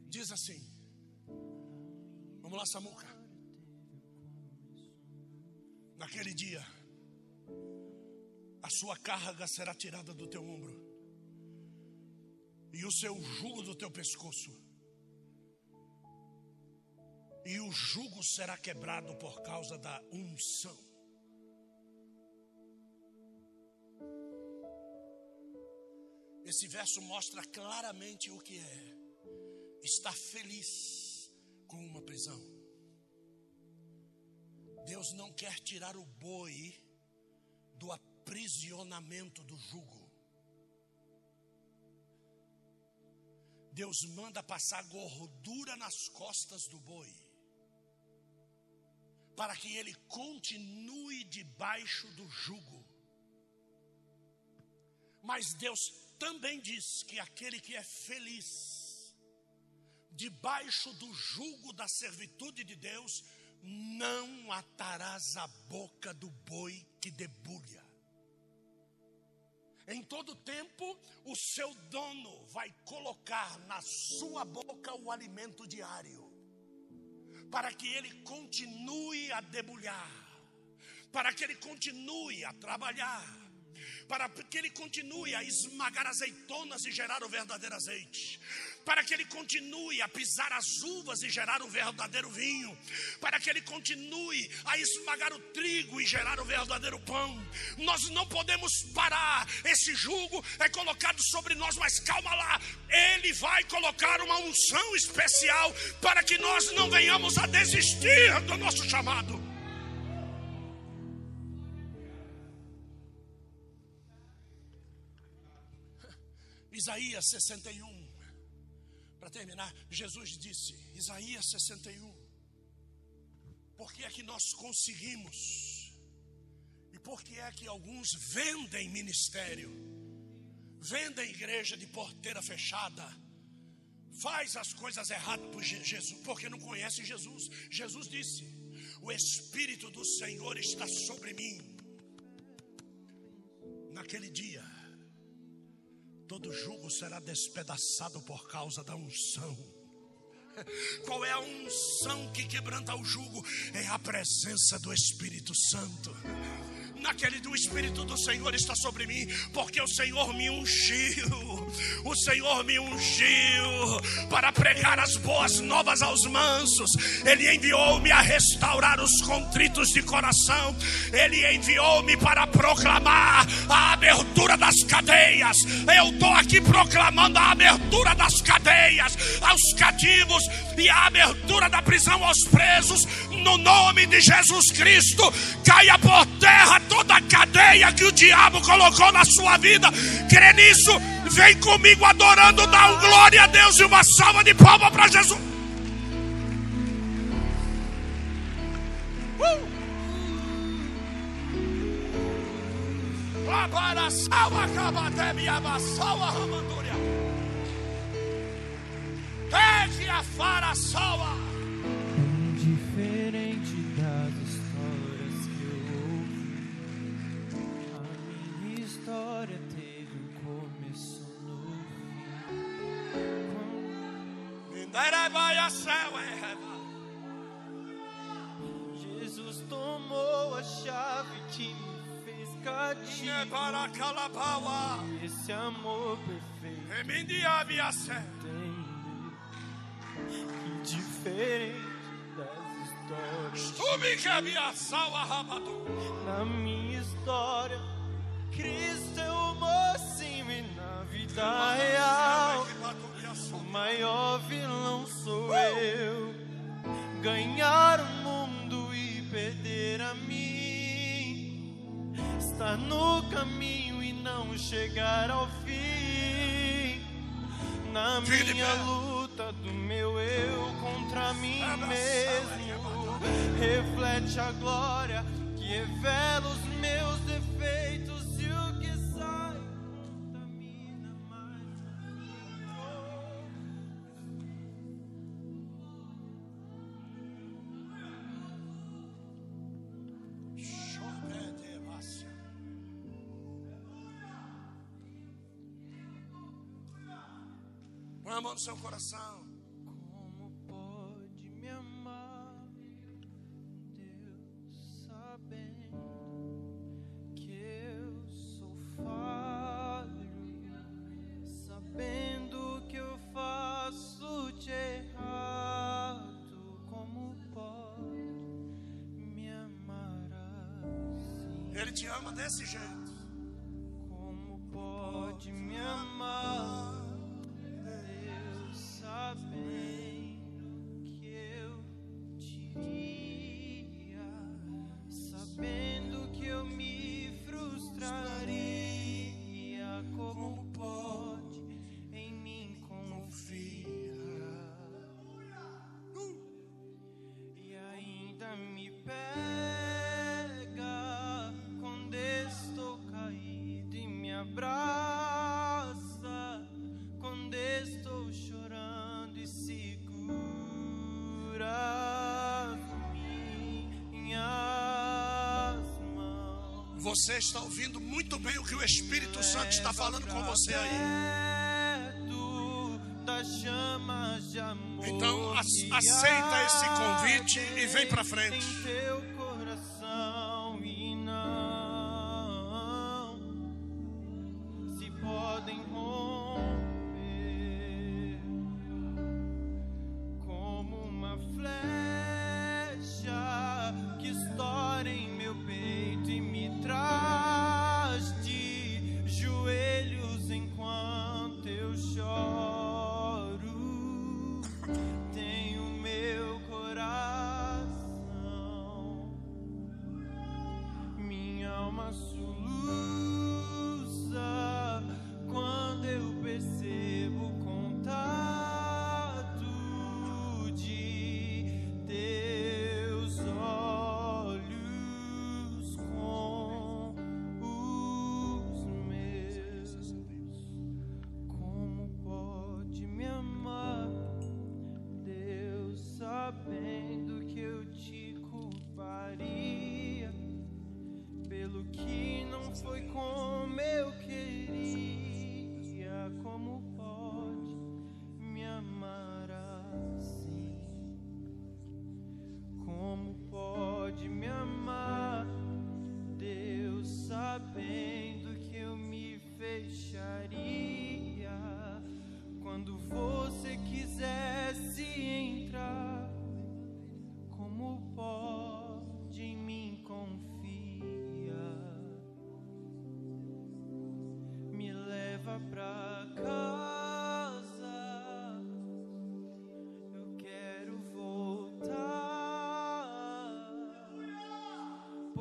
Diz assim: Vamos lá, Samuca. Naquele dia, a sua carga será tirada do teu ombro, e o seu jugo do teu pescoço e o jugo será quebrado por causa da unção. Esse verso mostra claramente o que é estar feliz com uma prisão. Deus não quer tirar o boi do aprisionamento do jugo. Deus manda passar gordura nas costas do boi para que ele continue debaixo do jugo. Mas Deus também diz que aquele que é feliz, debaixo do jugo da servitude de Deus, não atarás a boca do boi que debulha. Em todo tempo, o seu dono vai colocar na sua boca o alimento diário para que ele continue a debulhar, para que ele continue a trabalhar, para que ele continue a esmagar azeitonas e gerar o verdadeiro azeite, para que ele continue a pisar as uvas e gerar o verdadeiro vinho, para que ele continue a esmagar o trigo e gerar o verdadeiro pão. Nós não podemos parar, esse jugo é colocado sobre nós, mas calma lá, ele vai colocar uma unção especial para que nós não venhamos a desistir do nosso chamado. Isaías 61 para terminar, Jesus disse, Isaías 61, por que é que nós conseguimos? E por que é que alguns vendem ministério, vendem igreja de porteira fechada, faz as coisas erradas por Jesus, porque não conhece Jesus. Jesus disse: O Espírito do Senhor está sobre mim. Naquele dia, todo jugo será despedaçado por causa da unção. Qual é a unção que quebranta o jugo? É a presença do Espírito Santo naquele do Espírito do Senhor está sobre mim, porque o Senhor me ungiu, o Senhor me ungiu para pregar as boas novas aos mansos, Ele enviou-me a restaurar os contritos de coração, Ele enviou-me para proclamar a abertura das cadeias. Eu estou aqui proclamando a abertura das cadeias aos cativos e a abertura da prisão aos presos. No nome de Jesus Cristo, caia por terra toda a cadeia que o diabo colocou na sua vida. Crê nisso, vem comigo adorando, dá um glória a Deus e uma salva de palmas para Jesus. Uh! Pegue a fara, salva. Fim. Quando Jesus tomou a chave que me fez cativo. Esse amor perfeito a que diferente das histórias. Na minha história, Cristo é o mocinho e na vida real, o maior vilão sou eu. Ganhar o mundo e perder a mim, estar no caminho e não chegar ao fim. Na minha luta do meu eu contra mim mesmo, reflete a glória que revela os meus defeitos Põe a mão no seu coração. Como pode me amar, Deus, sabendo que eu sou falho, sabendo que eu faço de errado, como pode me amar assim? Ele te ama desse jeito. Como pode me amar, Você está ouvindo muito bem o que o Espírito Santo está falando com você aí. Então, aceita esse convite e vem pra frente.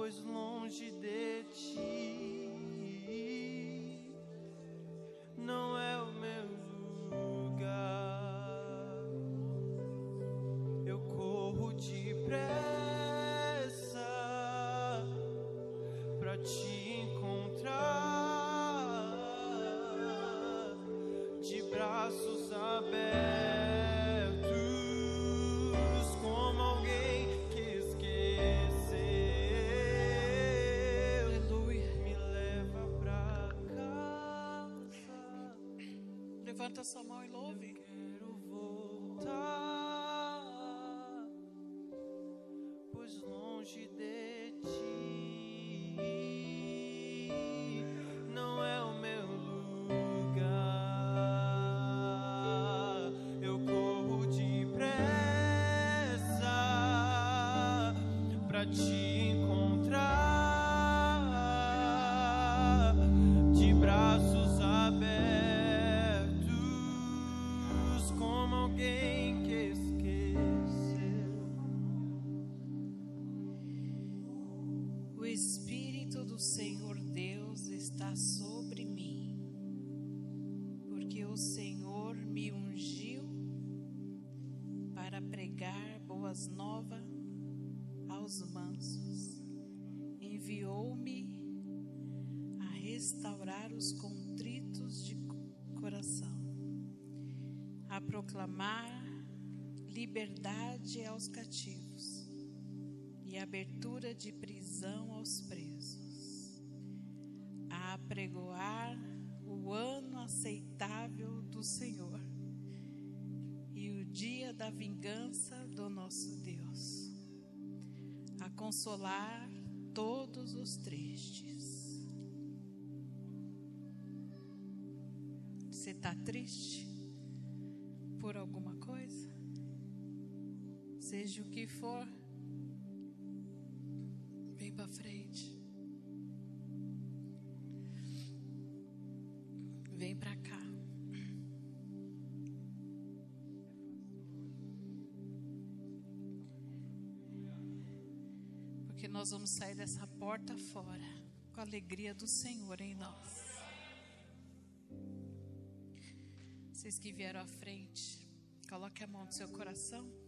pois longe de ti. Levanta sua mão e proclamar liberdade aos cativos e abertura de prisão aos presos, a apregoar o ano aceitável do Senhor e o dia da vingança do nosso Deus, a consolar todos os tristes. Você está triste Seja o que for, vem para frente. Vem para cá. Porque nós vamos sair dessa porta fora com a alegria do Senhor em nós. Vocês que vieram à frente, coloque a mão no seu coração.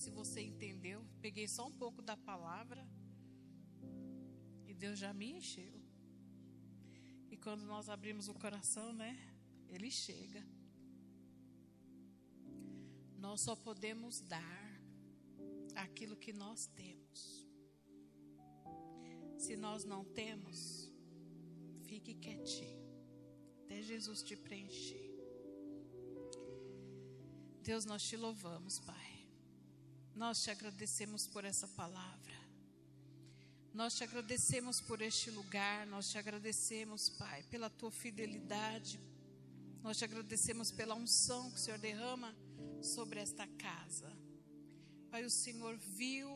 Se você entendeu. Peguei só um pouco da palavra. E Deus já me encheu. E quando nós abrimos o coração, né? Ele chega. Nós só podemos dar aquilo que nós temos. Se nós não temos, fique quietinho. Até Jesus te preencher. Deus, nós te louvamos, Pai. Nós te agradecemos por essa palavra. Nós te agradecemos por este lugar. Nós te agradecemos, Pai, pela tua fidelidade. Nós te agradecemos pela unção que o Senhor derrama sobre esta casa. Pai, o Senhor viu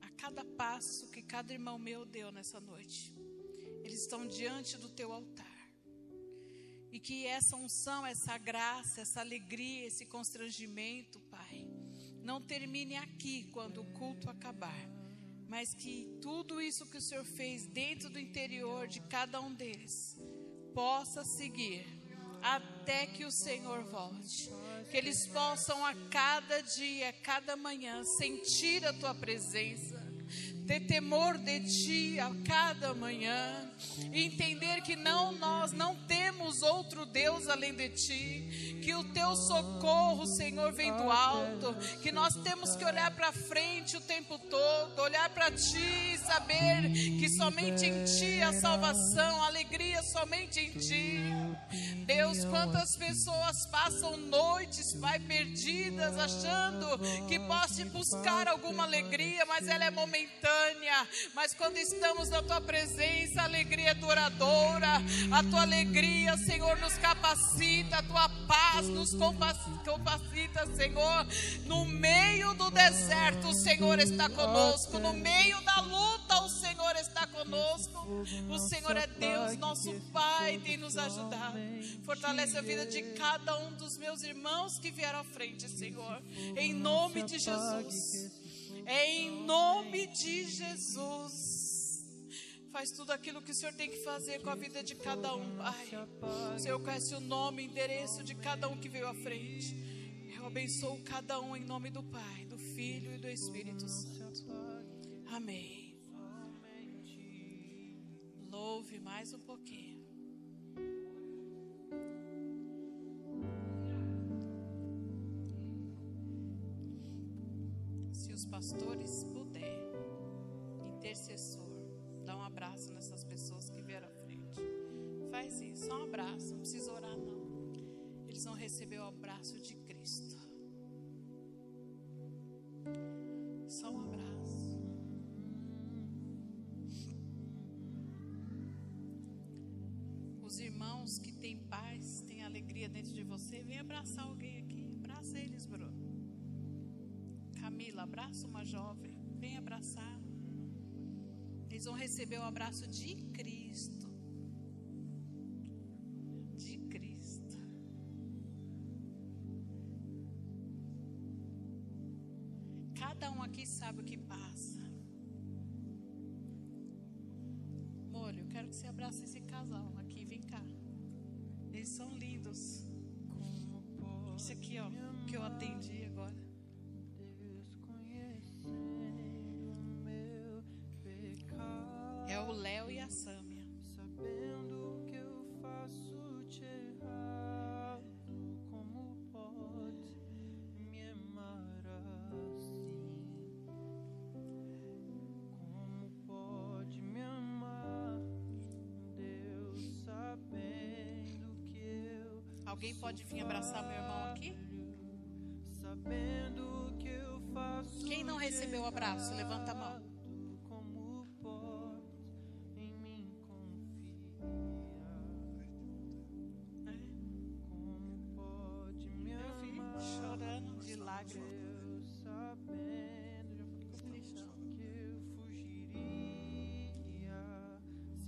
a cada passo que cada irmão meu deu nessa noite. Eles estão diante do teu altar. E que essa unção, essa graça, essa alegria, esse constrangimento, Pai, não termine aqui quando o culto acabar, mas que tudo isso que o Senhor fez dentro do interior de cada um deles possa seguir até que o Senhor volte. Que eles possam a cada dia, a cada manhã sentir a tua presença, ter temor de ti a cada manhã, e entender que não nós não temos outro Deus além de ti, que o teu socorro, Senhor, vem do alto, que nós temos que olhar para frente o tempo todo, olhar para ti e saber que somente em ti a salvação, a alegria somente em ti. Deus, quantas pessoas passam noites, Pai, perdidas, achando que possa buscar alguma alegria, mas ela é momentânea. Mas quando estamos na tua presença, a alegria é duradoura. A tua alegria, Senhor, nos capacita, a tua paz nos capacita, Senhor. No meio do deserto, o Senhor está conosco. No meio da luta, o Senhor está conosco. O Senhor é Deus, nosso Pai, tem nos ajudado. Fortalece a vida de cada um dos meus irmãos que vieram à frente, Senhor. Em nome de Jesus. Em nome de Jesus. Faz tudo aquilo que o Senhor tem que fazer com a vida de cada um, Pai. O Senhor conhece o nome, o endereço de cada um que veio à frente. Eu abençoo cada um em nome do Pai, do Filho e do Espírito Santo. Amém. Louve mais um pouquinho. Os pastores puder, intercessor, dá um abraço nessas pessoas que vieram à frente. Faz isso, só um abraço, não precisa orar não. Eles vão receber o abraço de Cristo. Só um abraço. Os irmãos que têm paz, têm alegria dentro de você, vem abraçar alguém Camila, abraça uma jovem. Vem abraçar. Eles vão receber o abraço de Cristo. A Sâmia. Sabendo que eu faço te errado, como pode me amar assim? Como pode me amar, Deus, sabendo que eu Alguém pode vir abraçar meu irmão aqui? sabendo que eu faço Quem não recebeu o abraço, levanta a mão.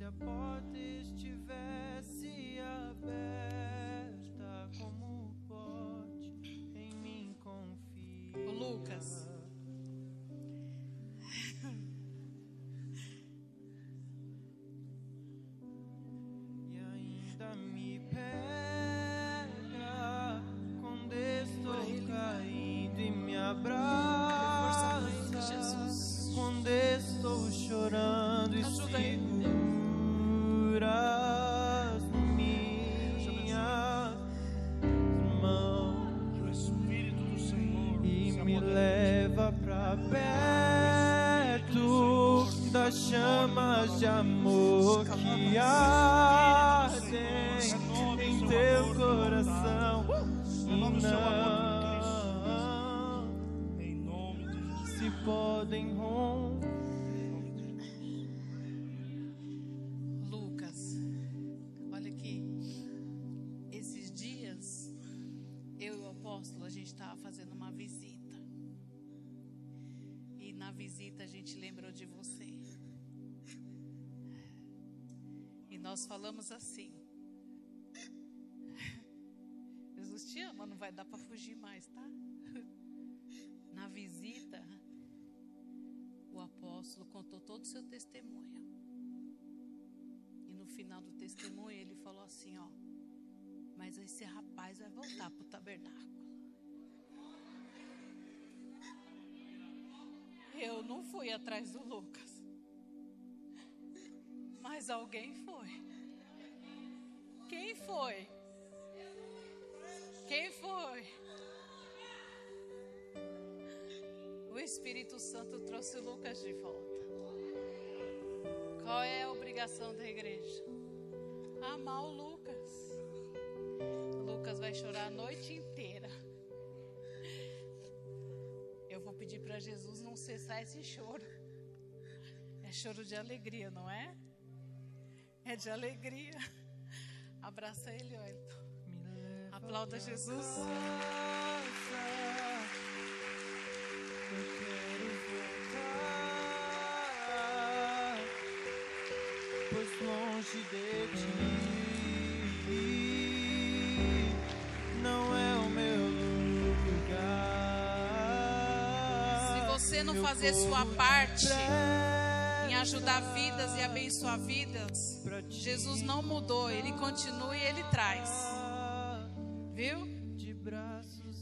A porta estivesse falamos assim. Jesus te ama, não vai dar para fugir mais, tá? Na visita, o apóstolo contou todo o seu testemunho. E no final do testemunho ele falou assim, ó, mas esse rapaz vai voltar pro tabernáculo. Eu não fui atrás do Lucas. Mas alguém foi. Quem foi? Quem foi? O Espírito Santo trouxe Lucas de volta. Qual é a obrigação da igreja? Amar o Lucas. Lucas vai chorar a noite inteira. Eu vou pedir para Jesus não cessar esse choro. É choro de alegria, não é? É de alegria. Abraça ele, Wellington. Aplauda Jesus. Eu quero voltar, pois longe de ti não é o meu lugar. Se você não fazer sua parte em ajudar vidas e abençoar vidas, Jesus não mudou, ele continua e ele traz. Viu?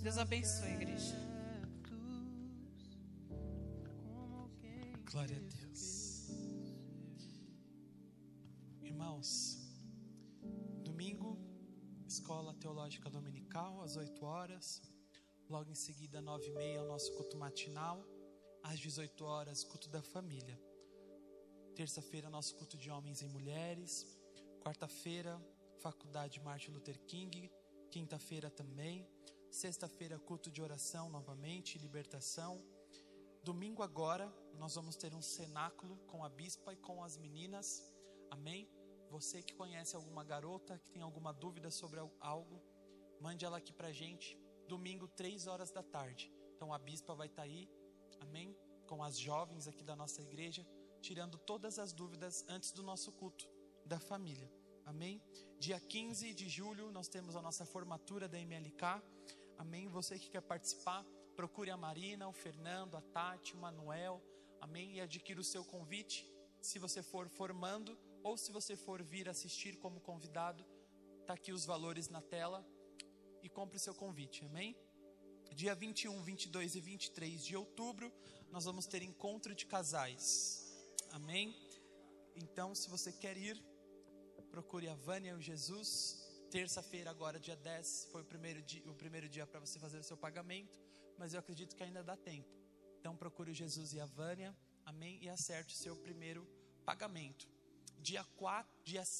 Deus abençoe, igreja. como quem Glória a Deus. Irmãos, domingo, escola teológica dominical, às 8 horas. Logo em seguida, 9 e meia, o nosso culto matinal. às 18 horas, culto da família. Terça-feira, nosso culto de homens e mulheres. Quarta-feira, Faculdade Martin Luther King. Quinta-feira também. Sexta-feira, culto de oração novamente, libertação. Domingo agora, nós vamos ter um cenáculo com a bispa e com as meninas. Amém? Você que conhece alguma garota, que tem alguma dúvida sobre algo, mande ela aqui pra gente. Domingo, três horas da tarde. Então a bispa vai estar tá aí, amém? Com as jovens aqui da nossa igreja, tirando todas as dúvidas antes do nosso culto da família. Amém? Dia 15 de julho nós temos a nossa formatura da MLK. Amém? Você que quer participar, procure a Marina, o Fernando, a Tati, o Manuel. Amém? E adquira o seu convite. Se você for formando ou se você for vir assistir como convidado, tá aqui os valores na tela e compre o seu convite. Amém? Dia 21, 22 e 23 de outubro, nós vamos ter encontro de casais. Amém? Então, se você quer ir, procure a Vânia e o Jesus. Terça-feira, agora, dia 10, foi o primeiro dia, o primeiro dia para você fazer o seu pagamento, mas eu acredito que ainda dá tempo. Então, procure o Jesus e a Vânia, amém? E acerte o seu primeiro pagamento. Dia 4, dia 5.